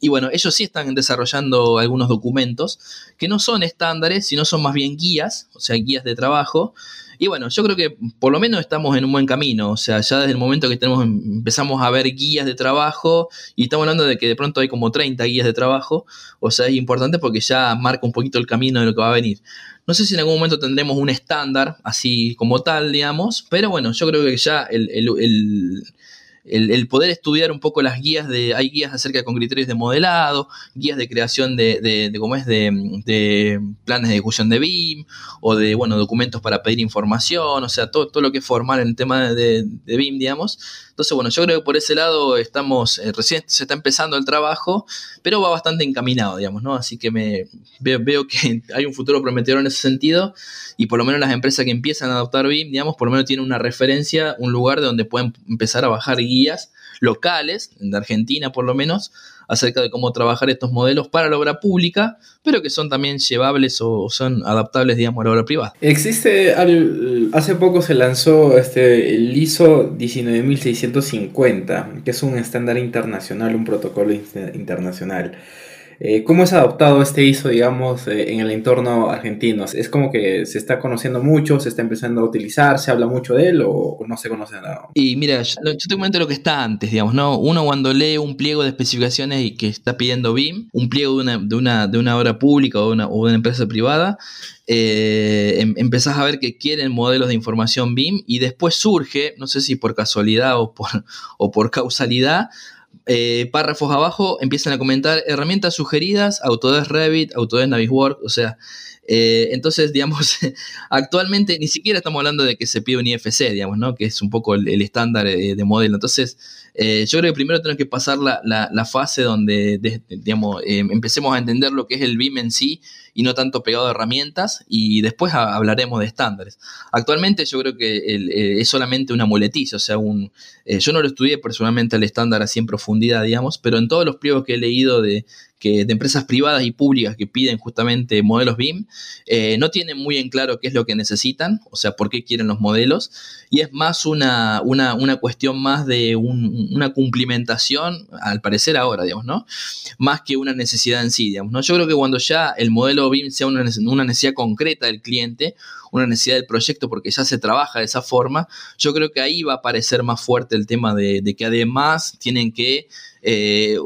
y bueno, ellos sí están desarrollando algunos documentos que no son estándares, sino son más bien guías, o sea, guías de trabajo. Y bueno, yo creo que por lo menos estamos en un buen camino. O sea, ya desde el momento que tenemos, empezamos a ver guías de trabajo, y estamos hablando de que de pronto hay como 30 guías de trabajo. O sea, es importante porque ya marca un poquito el camino de lo que va a venir. No sé si en algún momento tendremos un estándar, así como tal, digamos, pero bueno, yo creo que ya el el, poder estudiar un poco las guías de, hay guías acerca con criterios de modelado, guías de creación de, de, de ¿cómo es? De, planes de ejecución de BIM, o de, bueno, documentos para pedir información, o sea, todo, todo lo que es formal en el tema de, BIM, digamos. Entonces, bueno, yo creo que por ese lado estamos, eh, recién se está empezando el trabajo, pero va bastante encaminado, digamos, ¿no? Así que me veo, veo que hay un futuro prometedor en ese sentido, y por lo menos las empresas que empiezan a adoptar BIM, digamos, por lo menos tienen una referencia, un lugar de donde pueden empezar a bajar guías locales, de Argentina por lo menos, acerca de cómo trabajar estos modelos para la obra pública, pero que son también llevables o son adaptables, digamos, a la obra privada. Existe, hace poco se lanzó este, el ISO 19650, que es un estándar internacional, un protocolo internacional. Eh, ¿Cómo es adoptado este ISO, digamos, eh, en el entorno argentino? ¿Es como que se está conociendo mucho, se está empezando a utilizar, se habla mucho de él o no se conoce nada? Y mira, yo, te comento lo que está antes, digamos, ¿no? Uno cuando lee un pliego de especificaciones y que está pidiendo BIM, un pliego de una, obra pública o de una, empresa privada, eh, em, empezás a ver que quieren modelos de información BIM y después surge, no sé si por casualidad o por causalidad, eh, párrafos abajo empiezan a comentar herramientas sugeridas, Autodesk Revit, Autodesk Navisworks, o sea, eh, entonces, digamos, actualmente ni siquiera estamos hablando de que se pide un IFC, digamos, ¿no? Que es un poco el, estándar de, modelo. Entonces, eh, yo creo que primero tenemos que pasar la, fase donde, digamos, empecemos a entender lo que es el BIM en sí y no tanto pegado a herramientas y después hablaremos de estándares. Actualmente yo creo que eh, es solamente una muletiza, o sea, un, eh, yo no lo estudié personalmente el estándar así en profundidad, digamos, pero en todos los pliegos que he leído de, que, de empresas privadas y públicas que piden justamente modelos BIM, eh, no tienen muy en claro qué es lo que necesitan, o sea, por qué quieren los modelos, y es más una, una, una cuestión más de una cumplimentación, al parecer ahora, digamos, ¿no? Más que una necesidad en sí, digamos, ¿no? Yo creo que cuando ya el modelo BIM sea una, una necesidad concreta del cliente, una necesidad del proyecto porque ya se trabaja de esa forma, yo creo que ahí va a aparecer más fuerte el tema de, que además tienen que eh,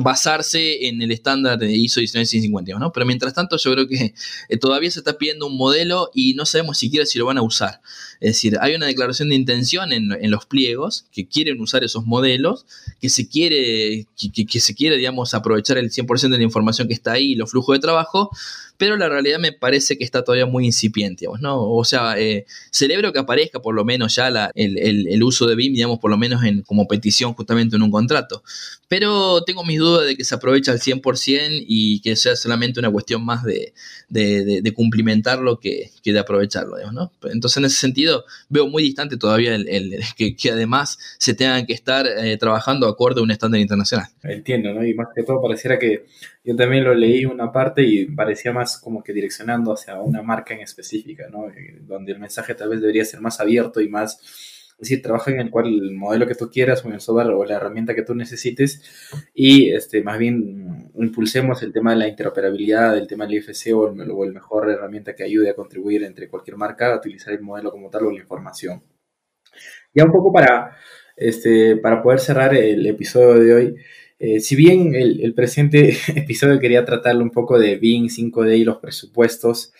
basarse en el estándar de ISO 19650, ¿no? Pero mientras tanto yo creo que eh, todavía se está pidiendo un modelo y no sabemos siquiera si lo van a usar. Es decir, hay una declaración de intención en, los pliegos que quieren usar esos modelos, que se quiere, que, se quiere, digamos, aprovechar el 100% de la información que está ahí y los flujos de trabajo, pero la realidad me parece que está todavía muy incipiente, digamos, ¿no? O sea, eh, celebro que aparezca por lo menos ya el, uso de BIM, digamos, por lo menos en, como petición justamente en un contrato, pero tengo mis dudas de que se aproveche al 100% y que sea solamente una cuestión más de, de, cumplimentarlo que, que, de aprovecharlo, digamos, ¿no? Entonces, en ese sentido, veo muy distante todavía el, que, que, además se tengan que estar eh, trabajando acorde a un estándar internacional. Entiendo, ¿no? Y más que todo pareciera que yo también lo leí una parte y parecía más como que direccionando hacia una marca en específica, ¿no? Eh, donde el mensaje tal vez debería ser más abierto y más, es decir, trabaja en el cual el modelo que tú quieras o en el software o la herramienta que tú necesites y este, más bien impulsemos el tema de la interoperabilidad, el tema del IFC o el, el mejor herramienta que ayude a contribuir entre cualquier marca a utilizar el modelo como tal o la información. Ya un poco para, este, para poder cerrar el episodio de hoy, eh, si bien el, presente episodio quería tratarle un poco de BIM 5D y los presupuestos,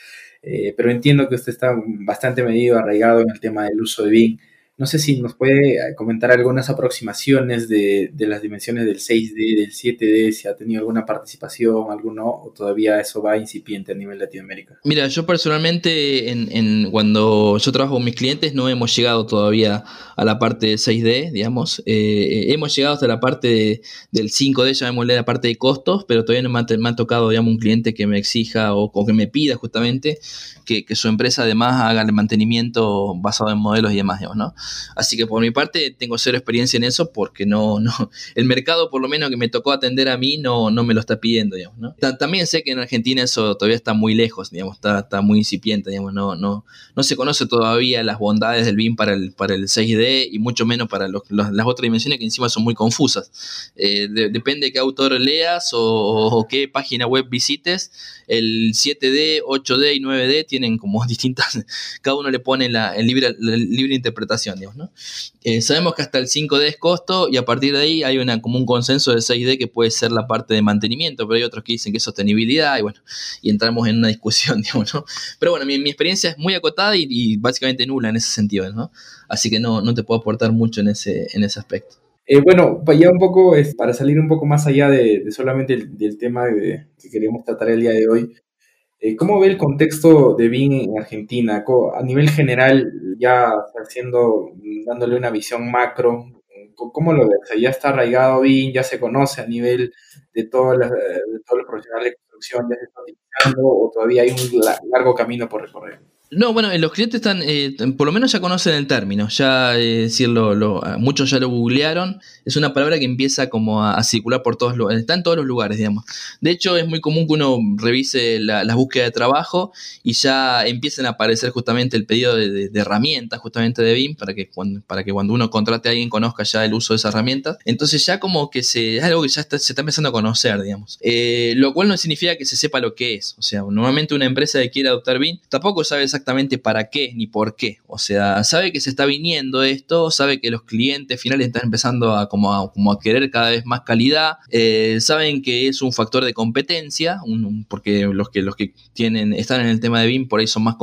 eh, pero entiendo que usted está bastante medido, arraigado en el tema del uso de BIM. No sé si nos puede eh, comentar algunas aproximaciones de, las dimensiones del 6D, del 7D, si ha tenido alguna participación, alguno, o todavía eso va incipiente a nivel Latinoamérica. Mira, yo personalmente, en, cuando yo trabajo con mis clientes, no hemos llegado todavía a la parte de 6D, digamos. Eh, hemos llegado hasta la parte del 5D, llamémosle la parte de costos, pero todavía no me ha, tocado, digamos, un cliente que me exija o, que me pida justamente que, su empresa además haga el mantenimiento basado en modelos y demás, digamos, ¿no? Así que por mi parte tengo cero experiencia en eso porque no, no, el mercado por lo menos que me tocó atender a mí no, no me lo está pidiendo, ¿no? También sé que en Argentina eso todavía está muy lejos, digamos, está, está muy incipiente, digamos, no, no, no se conoce todavía las bondades del BIM para el, para el 6D y mucho menos para las otras dimensiones que encima son muy confusas. Eh, depende de qué autor leas o, qué página web visites, el 7D, 8D y 9D tienen como distintas, cada uno le pone la, el libre, libre interpretación, ¿no? Eh, sabemos que hasta el 5D es costo y a partir de ahí hay una, como un consenso de 6D que puede ser la parte de mantenimiento, pero hay otros que dicen que es sostenibilidad y bueno, y entramos en una discusión. Pero bueno, mi, experiencia es muy acotada y, básicamente nula en ese sentido, ¿no? Así que no, no te puedo aportar mucho en ese, en ese aspecto. Eh, bueno, ya un poco, es, para salir un poco más allá de, solamente el, del tema que queríamos tratar el día de hoy, ¿cómo ve el contexto de BIN en Argentina? A nivel general, ya haciendo, dándole una visión macro, ¿cómo lo ves? ¿Ya está arraigado BIN? ¿Ya se conoce a nivel de, todos los profesionales de construcción? ¿Ya se está utilizando o todavía hay un largo camino por recorrer? No, bueno, los clientes están, eh, por lo menos ya conocen el término, ya eh, decirlo, muchos ya lo googlearon, es una palabra que empieza como a, circular por todos lugares, está en todos los lugares, digamos. De hecho, es muy común que uno revise la, las búsquedas de trabajo y ya empiecen a aparecer justamente el pedido de, herramientas, justamente de BIM, para que, cuando, para que cuando uno contrate a alguien conozca ya el uso de esas herramientas. Entonces ya como que se, es algo que ya se está empezando a conocer, digamos. Eh, lo cual no significa que se sepa lo que es, o sea, normalmente una empresa que quiere adoptar BIM tampoco sabe exactamente para qué ni por qué. O sea, sabe que se está viniendo esto, sabe que los clientes finales están empezando a como a, como a querer cada vez más calidad, eh, saben que es un factor de competencia, porque los que, los que tienen, están en el tema de BIM por ahí son más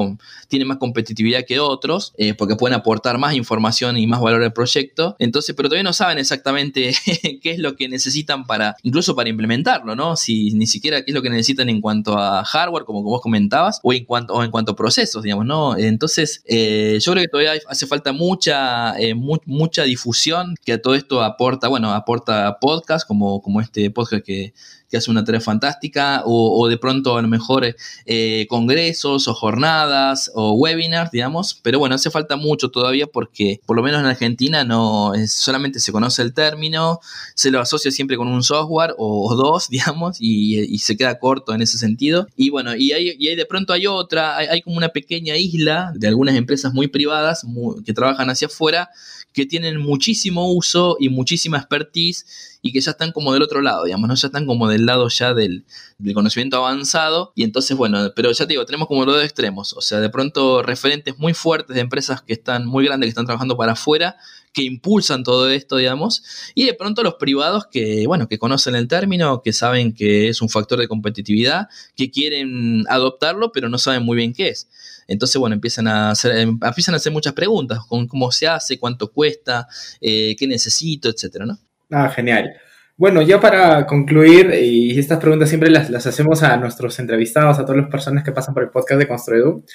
tienen más competitividad que otros, eh, porque pueden aportar más información y más valor al proyecto. Entonces, pero todavía no saben exactamente qué es lo que necesitan para, incluso para implementarlo, ¿no? Si ni siquiera qué es lo que necesitan en cuanto a hardware, como vos comentabas, o en cuanto, o en cuanto a procesos digamos, ¿no? Entonces, eh, yo creo que todavía hace falta mucha, eh, mucha difusión, que a todo esto aporta, bueno, aporta podcast, como, como este podcast que, que hace una tarea fantástica, o, de pronto a lo mejor eh, congresos o jornadas o webinars, digamos, pero bueno, hace falta mucho todavía porque por lo menos en Argentina no solamente se conoce el término, se lo asocia siempre con un software o, dos, digamos, y, se queda corto en ese sentido. Y bueno, y ahí, y de pronto hay otra, hay, como una pequeña isla de algunas empresas muy privadas que trabajan hacia afuera que tienen muchísimo uso y muchísima expertise y que ya están como del otro lado, digamos, ¿no? Ya están como del lado ya del, conocimiento avanzado y entonces, bueno, pero ya te digo, tenemos como los dos extremos, o sea, de pronto referentes muy fuertes de empresas que están muy grandes, que están trabajando para afuera, que impulsan todo esto, digamos, y de pronto los privados que, bueno, que conocen el término, que saben que es un factor de competitividad, que quieren adoptarlo, pero no saben muy bien qué es. Entonces, bueno, empiezan a hacer, em, empiezan a hacer muchas preguntas, con cómo se hace, cuánto cuesta, eh, qué necesito, etcétera, ¿no? Ah, genial. Bueno, ya para concluir, y estas preguntas siempre las, las hacemos a nuestros entrevistados, a todas las personas que pasan por el podcast de Construedu.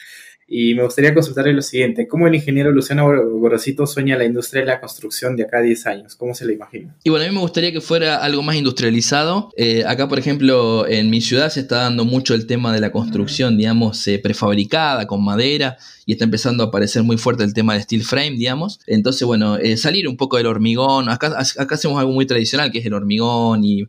Y me gustaría consultarle lo siguiente, ¿cómo el ingeniero Luciano Gorosito sueña la industria de la construcción de acá a 10 años? ¿Cómo se le imagina? Y bueno, a mí me gustaría que fuera algo más industrializado. Eh, acá, por ejemplo, en mi ciudad se está dando mucho el tema de la construcción, digamos, eh, prefabricada, con madera y está empezando a aparecer muy fuerte el tema de steel frame, digamos. Entonces, bueno, eh, salir un poco del hormigón. Acá, acá hacemos algo muy tradicional, que es el hormigón y,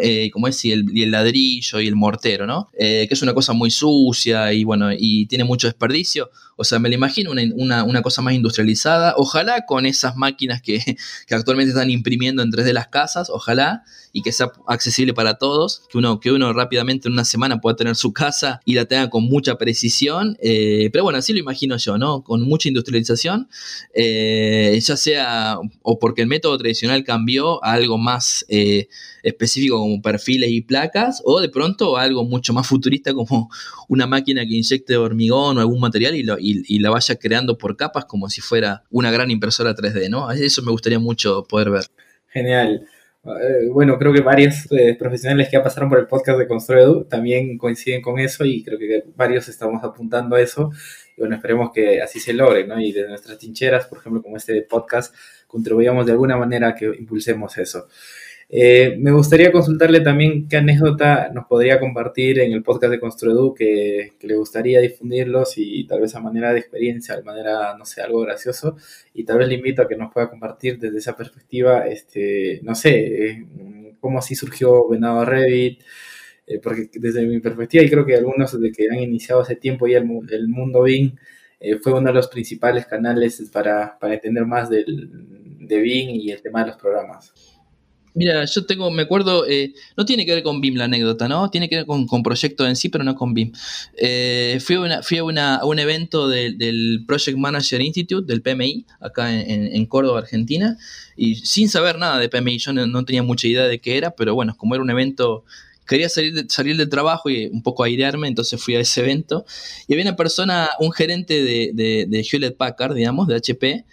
eh, como es, y el, el, ladrillo y el mortero, ¿no? Que es una cosa muy sucia y, bueno, y tiene mucho desperdicio. комиссию – O sea, me lo imagino una, una, cosa más industrializada, ojalá con esas máquinas que, que, actualmente están imprimiendo en 3D las casas, ojalá, y que sea accesible para todos, que uno, que uno rápidamente en una semana pueda tener su casa y la tenga con mucha precisión. pero bueno, así lo imagino yo, ¿no? Con mucha industrialización, eh, ya sea o porque el método tradicional cambió a algo más eh, específico como perfiles y placas, o de pronto algo mucho más futurista como una máquina que inyecte hormigón o algún material y, y, la vaya creando por capas como si fuera una gran impresora 3D, ¿no? Eso me gustaría mucho poder ver. Genial. Eh, bueno, creo que varios profesionales que ya pasaron por el podcast de Construedu también coinciden con eso y creo que varios estamos apuntando a eso. Y bueno, esperemos que así se logre, ¿no? Y de nuestras trincheras, por ejemplo, como este podcast, contribuyamos de alguna manera a que impulsemos eso. Eh, me gustaría consultarle también qué anécdota nos podría compartir en el podcast de Construedu que, le gustaría difundirlos y tal vez a manera de experiencia, de manera, no sé, algo gracioso. Y tal vez le invito a que nos pueda compartir desde esa perspectiva, este, no sé, eh, cómo así surgió Venado Revit, eh, porque desde mi perspectiva, y creo que algunos de que han iniciado hace tiempo ya el, el mundo BIM, eh, fue uno de los principales canales para, para entender más del, de BIM y el tema de los programas. Mira, yo tengo, me acuerdo, eh, no tiene que ver con BIM la anécdota, ¿no? Tiene que ver con, proyecto en sí, pero no con BIM. fui, una, fui a, una, a, un evento del Project Manager Institute, del PMI, acá en, Córdoba, Argentina, y sin saber nada de PMI, yo no, tenía mucha idea de qué era, pero bueno, como era un evento quería salir, salir del trabajo y un poco airearme, entonces fui a ese evento. Y había una persona, un gerente de, de, Hewlett Packard, digamos, de HP,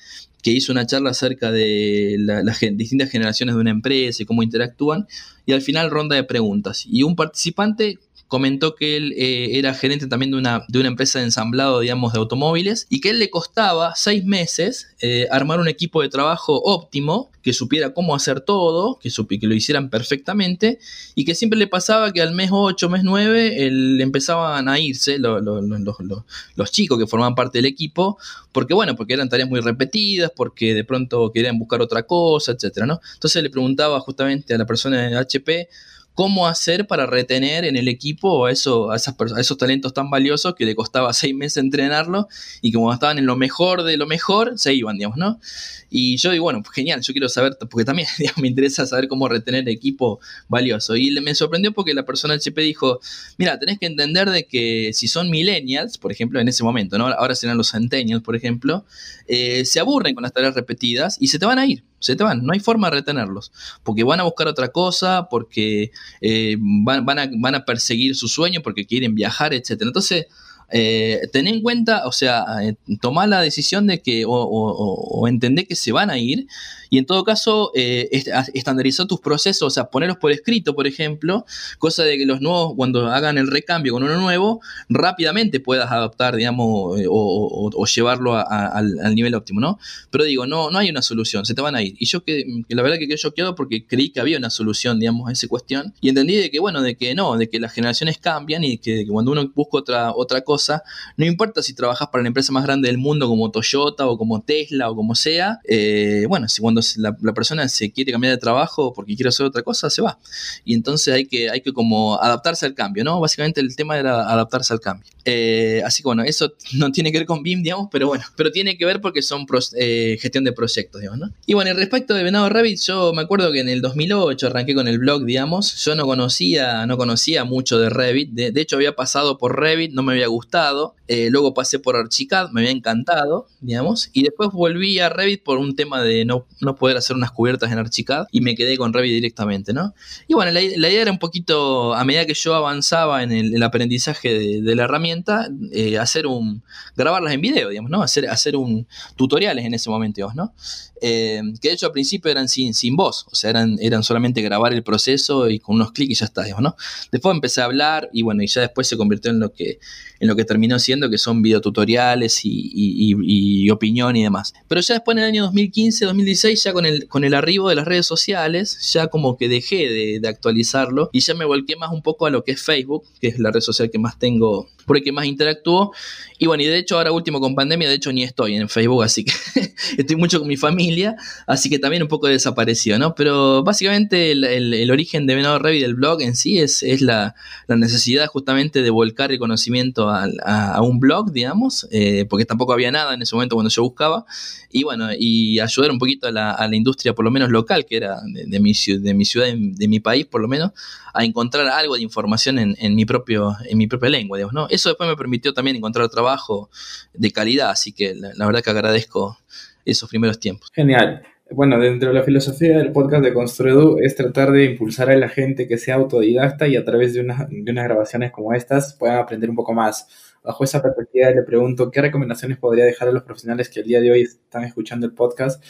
que hizo una charla acerca de las distintas generaciones de una empresa y cómo interactúan, y al final ronda de preguntas. Y un participante comentó que él eh, era gerente también de una, de una empresa de ensamblado, digamos, de automóviles y que él le costaba seis meses eh, armar un equipo de trabajo óptimo que supiera cómo hacer todo, que, que lo hicieran perfectamente y que siempre le pasaba que al mes 8, mes 9, él, empezaban a irse los chicos que formaban parte del equipo, porque bueno, porque eran tareas muy repetidas, porque de pronto querían buscar otra cosa, etcétera, ¿no? Entonces le preguntaba justamente a la persona de HP, cómo hacer para retener en el equipo a, eso, a, esas a esos talentos tan valiosos que le costaba seis meses entrenarlo y como estaban en lo mejor de lo mejor, se iban, digamos, ¿no? Y yo digo, bueno, pues genial, yo quiero saber, porque también me interesa saber cómo retener equipo valioso. Y me sorprendió porque la persona del HP dijo, mira, tenés que entender de que si son millennials, por ejemplo, en ese momento, ¿no? Ahora serán los centennials, por ejemplo, eh, se aburren con las tareas repetidas y se te van a ir se te van, no hay forma de retenerlos, porque van a buscar otra cosa, porque eh, van, van, a, van, a, perseguir su sueño, porque quieren viajar, etc. Entonces, eh, ten en cuenta, o sea, eh, tomar la decisión de que, o, o, entender que se van a ir, y en todo caso, eh, estandarizar tus procesos, o sea, ponerlos por escrito, por ejemplo, cosa de que los nuevos, cuando hagan el recambio con uno nuevo, rápidamente puedas adaptar, digamos, eh, o, llevarlo al, nivel óptimo, ¿no? Pero digo, no, no hay una solución, se te van a ir. Y yo que, la verdad que quedé choqueado porque creí que había una solución, digamos, a esa cuestión, y entendí de que, bueno, de que no, de que las generaciones cambian y que, cuando uno busca otra, otra cosa, no importa si trabajas para la empresa más grande del mundo como Toyota o como Tesla o como sea, eh, bueno, si cuando la, persona se quiere cambiar de trabajo porque quiere hacer otra cosa, se va. Y entonces hay que, hay que como adaptarse al cambio, ¿no? Básicamente el tema era adaptarse al cambio. Eh, así que bueno, eso no tiene que ver con BIM, digamos, pero bueno, pero tiene que ver porque son eh, gestión de proyectos, digamos, ¿no? Y bueno, respecto de Venado Rabbit, yo me acuerdo que en el 2008 arranqué con el blog, digamos, yo no conocía, no conocía mucho de Revit, de, hecho había pasado por Revit, no me había gustado, eh, luego pasé por Archicad, me había encantado, digamos, y después volví a Revit por un tema de no poder hacer unas cubiertas en Archicad y me quedé con Revit directamente, ¿no? Y bueno, la, idea era un poquito, a medida que yo avanzaba en el, aprendizaje de, la herramienta, eh, hacer un, grabarlas en video, digamos, ¿no? Hacer, hacer un tutoriales en ese momento, digamos, ¿no? Eh, que de hecho al principio eran sin, sin voz, o sea, eran, eran solamente grabar el proceso y con unos clics y ya está, digamos, ¿no? Después empecé a hablar y bueno, y ya después se convirtió en lo que, en lo que terminó siendo, que son videotutoriales y, y, y, opinión y demás. Pero ya después en el año 2015, 2016, ya con el, con el arribo de las redes sociales, ya como que dejé de, de actualizarlo y ya me volqué más un poco a lo que es Facebook, que es la red social que más tengo, por el que más interactúo. Y bueno, y de hecho ahora último con pandemia, de hecho ni estoy en Facebook, así que estoy mucho con mi familia así que también un poco desapareció, ¿no? Pero básicamente el, origen de Venado Revit del blog en sí es, es la, necesidad justamente de volcar el conocimiento a, un blog, digamos, eh, porque tampoco había nada en ese momento cuando yo buscaba, y bueno, y ayudar un poquito a la, industria, por lo menos local, que era de, mi, de mi ciudad, de mi país, por lo menos, a encontrar algo de información en, mi, propio, en mi propia lengua, digamos, ¿no? Eso después me permitió también encontrar trabajo de calidad, así que la verdad que agradezco esos primeros tiempos. Genial. Bueno, dentro de la filosofía del podcast de Construedu es tratar de impulsar a la gente que sea autodidacta y a través de, de unas grabaciones como estas puedan aprender un poco más. Bajo esa perspectiva le pregunto, ¿qué recomendaciones podría dejar a los profesionales que el día de hoy están escuchando el podcast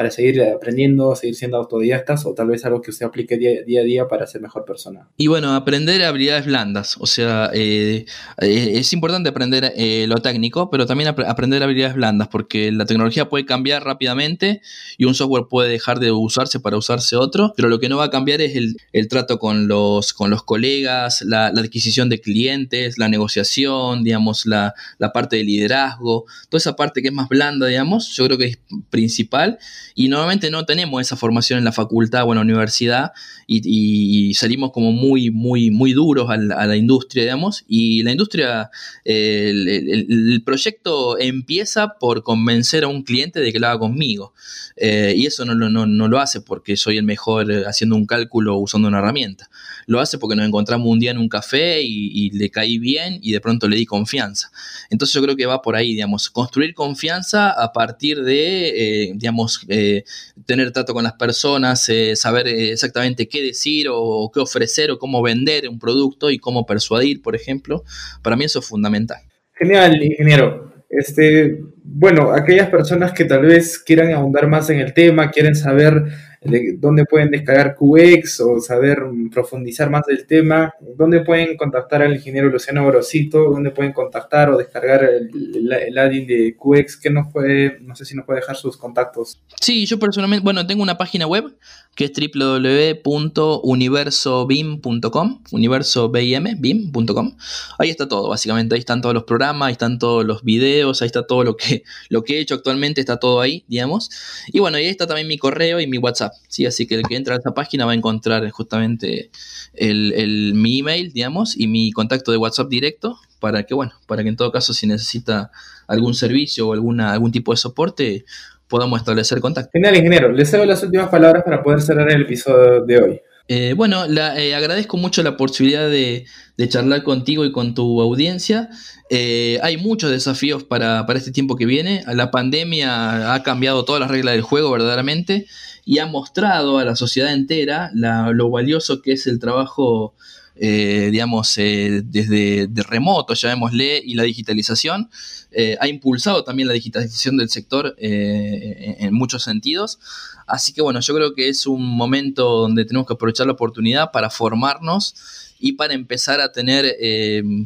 para seguir aprendiendo, seguir siendo autodidactas o tal vez algo que usted aplique día, a día para ser mejor persona? Y bueno, aprender habilidades blandas, o sea, eh, eh, es importante aprender eh, lo técnico, pero también aprender habilidades blandas, porque la tecnología puede cambiar rápidamente y un software puede dejar de usarse para usarse otro, pero lo que no va a cambiar es el, trato con los, con los colegas, la, adquisición de clientes, la negociación, digamos, la, la parte de liderazgo, toda esa parte que es más blanda, digamos, yo creo que es principal y normalmente no tenemos esa formación en la facultad o en la universidad y, salimos como muy, muy, muy duros a la, industria, digamos, y la industria, el, proyecto empieza por convencer a un cliente de que lo haga conmigo. Eh, y eso no, no, no, lo hace porque soy el mejor eh, haciendo un cálculo usando una herramienta. Lo hace porque nos encontramos un día en un café y, le caí bien y de pronto le di confianza. Entonces yo creo que va por ahí, digamos, construir confianza a partir de, eh, digamos, tener trato con las personas, saber exactamente qué decir o qué ofrecer o cómo vender un producto y cómo persuadir, por ejemplo. Para mí eso es fundamental. Genial, ingeniero. Este, bueno, aquellas personas que tal vez quieran ahondar más en el tema, quieren saber de dónde pueden descargar QX o saber profundizar más del tema, dónde pueden contactar al ingeniero Luciano Borosito, dónde pueden contactar o descargar el, el, add-in de QX, que nos puede, no sé si nos puede dejar sus contactos. Sí, yo personalmente, bueno, tengo una página web que es www.universobim.com, universobim.com. Ahí está todo, básicamente, ahí están todos los programas, ahí están todos los videos, ahí está todo lo que, lo que he hecho actualmente, está todo ahí, digamos. Y bueno, ahí está también mi correo y mi WhatsApp. ¿sí? Así que el que entra a esa página va a encontrar justamente el, mi email, digamos, y mi contacto de WhatsApp directo para que, bueno, para que en todo caso si necesita algún servicio o alguna, algún tipo de soporte, podamos establecer contacto. Genial, ingeniero. Les cedo las últimas palabras para poder cerrar el episodio de hoy. Eh, bueno, eh, agradezco mucho la posibilidad de, charlar contigo y con tu audiencia. Eh, hay muchos desafíos para, para, este tiempo que viene. La pandemia ha cambiado todas las reglas del juego verdaderamente y ha mostrado a la sociedad entera lo valioso que es el trabajo, eh, digamos, eh, desde de remoto, llamémosle, y la digitalización. Eh, ha impulsado también la digitalización del sector en muchos sentidos. Así que bueno, yo creo que es un momento donde tenemos que aprovechar la oportunidad para formarnos y para empezar a tener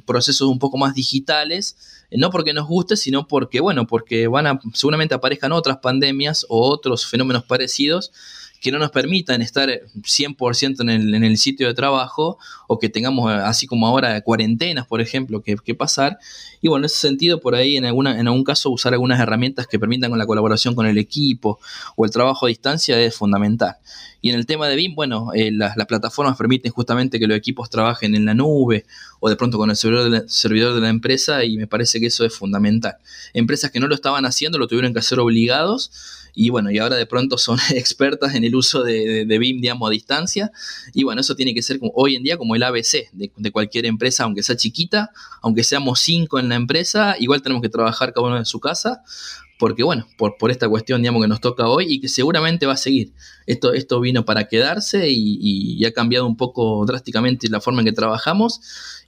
procesos un poco más digitales no porque nos guste, sino porque, bueno, porque van a, seguramente aparezcan otras pandemias o otros fenómenos parecidos que no nos permitan estar 100% en el, en el sitio de trabajo o que tengamos, así como ahora, cuarentenas, por ejemplo, que, que, pasar. Y bueno, en ese sentido, por ahí, en, alguna, en algún caso, usar algunas herramientas que permitan con la colaboración con el equipo o el trabajo a distancia es fundamental. Y en el tema de BIM, bueno, eh, las, plataformas permiten justamente que los equipos trabajen en la nube o de pronto con el servidor de, la, servidor de la empresa y me parece que eso es fundamental. Empresas que no lo estaban haciendo lo tuvieron que hacer obligados y bueno, y ahora de pronto son expertas en el uso de, BIM, digamos, a distancia. Y bueno, eso tiene que ser como, hoy en día como el ABC de, de, cualquier empresa, aunque sea chiquita, aunque seamos cinco en la empresa, igual tenemos que trabajar cada uno en su casa porque bueno, por, por, esta cuestión, digamos, que nos toca hoy y que seguramente va a seguir. Esto, esto vino para quedarse y, ha cambiado un poco drásticamente la forma en que trabajamos.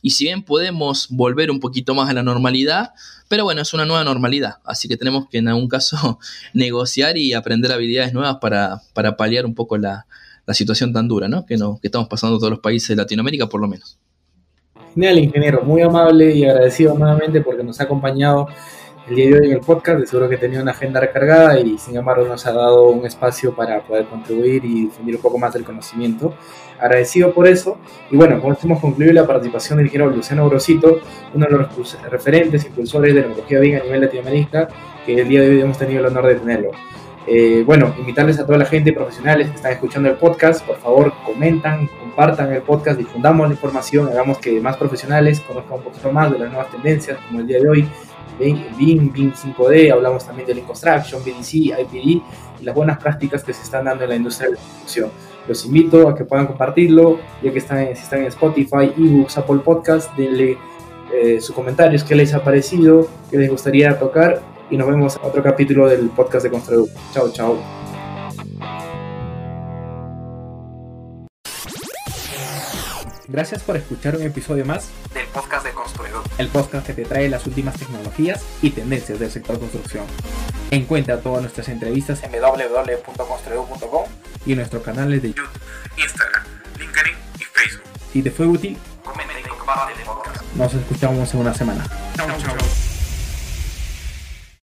Y si bien podemos volver un poquito más a la normalidad, pero bueno, es una nueva normalidad. Así que tenemos que en algún caso negociar y aprender habilidades nuevas para, para paliar un poco la, la situación tan dura ¿no? Que, no, que estamos pasando todos los países de Latinoamérica, por lo menos. Genial, ingeniero. Muy amable y agradecido nuevamente porque nos ha acompañado el día de hoy en el podcast. De seguro que tenía una agenda recargada y sin embargo nos ha dado un espacio para poder contribuir y difundir un poco más del conocimiento. Agradecido por eso. Y bueno, con esto hemos concluido la participación del ingeniero Luciano Grosito, uno de los referentes, impulsores de la neurología BIM a nivel Latinoamérica, que el día de hoy hemos tenido el honor de tenerlo. Eh, bueno, invitarles a toda la gente profesionales que están escuchando el podcast, por favor comentan, compartan el podcast, difundamos la información, hagamos que más profesionales conozcan un poquito más de las nuevas tendencias, como el día de hoy, BIM, BIM 5D, hablamos también de Lean Construction, BDC, IPD y las buenas prácticas que se están dando en la industria de la construcción. Los invito a que puedan compartirlo, ya que están, si están en Spotify, eBooks, Apple Podcast, denle eh, sus comentarios, qué les ha parecido, qué les gustaría tocar y nos vemos en otro capítulo del podcast de Construir. Chao, chao. Gracias por escuchar un episodio más del podcast de Construidor. El podcast que te trae las últimas tecnologías y tendencias del sector construcción. Encuentra todas nuestras entrevistas en www.construidor.com y en nuestros canales de YouTube, Instagram, LinkedIn y Facebook. Si te fue útil, comenta y comparte el podcast. Nos escuchamos en una semana. Chao, chao.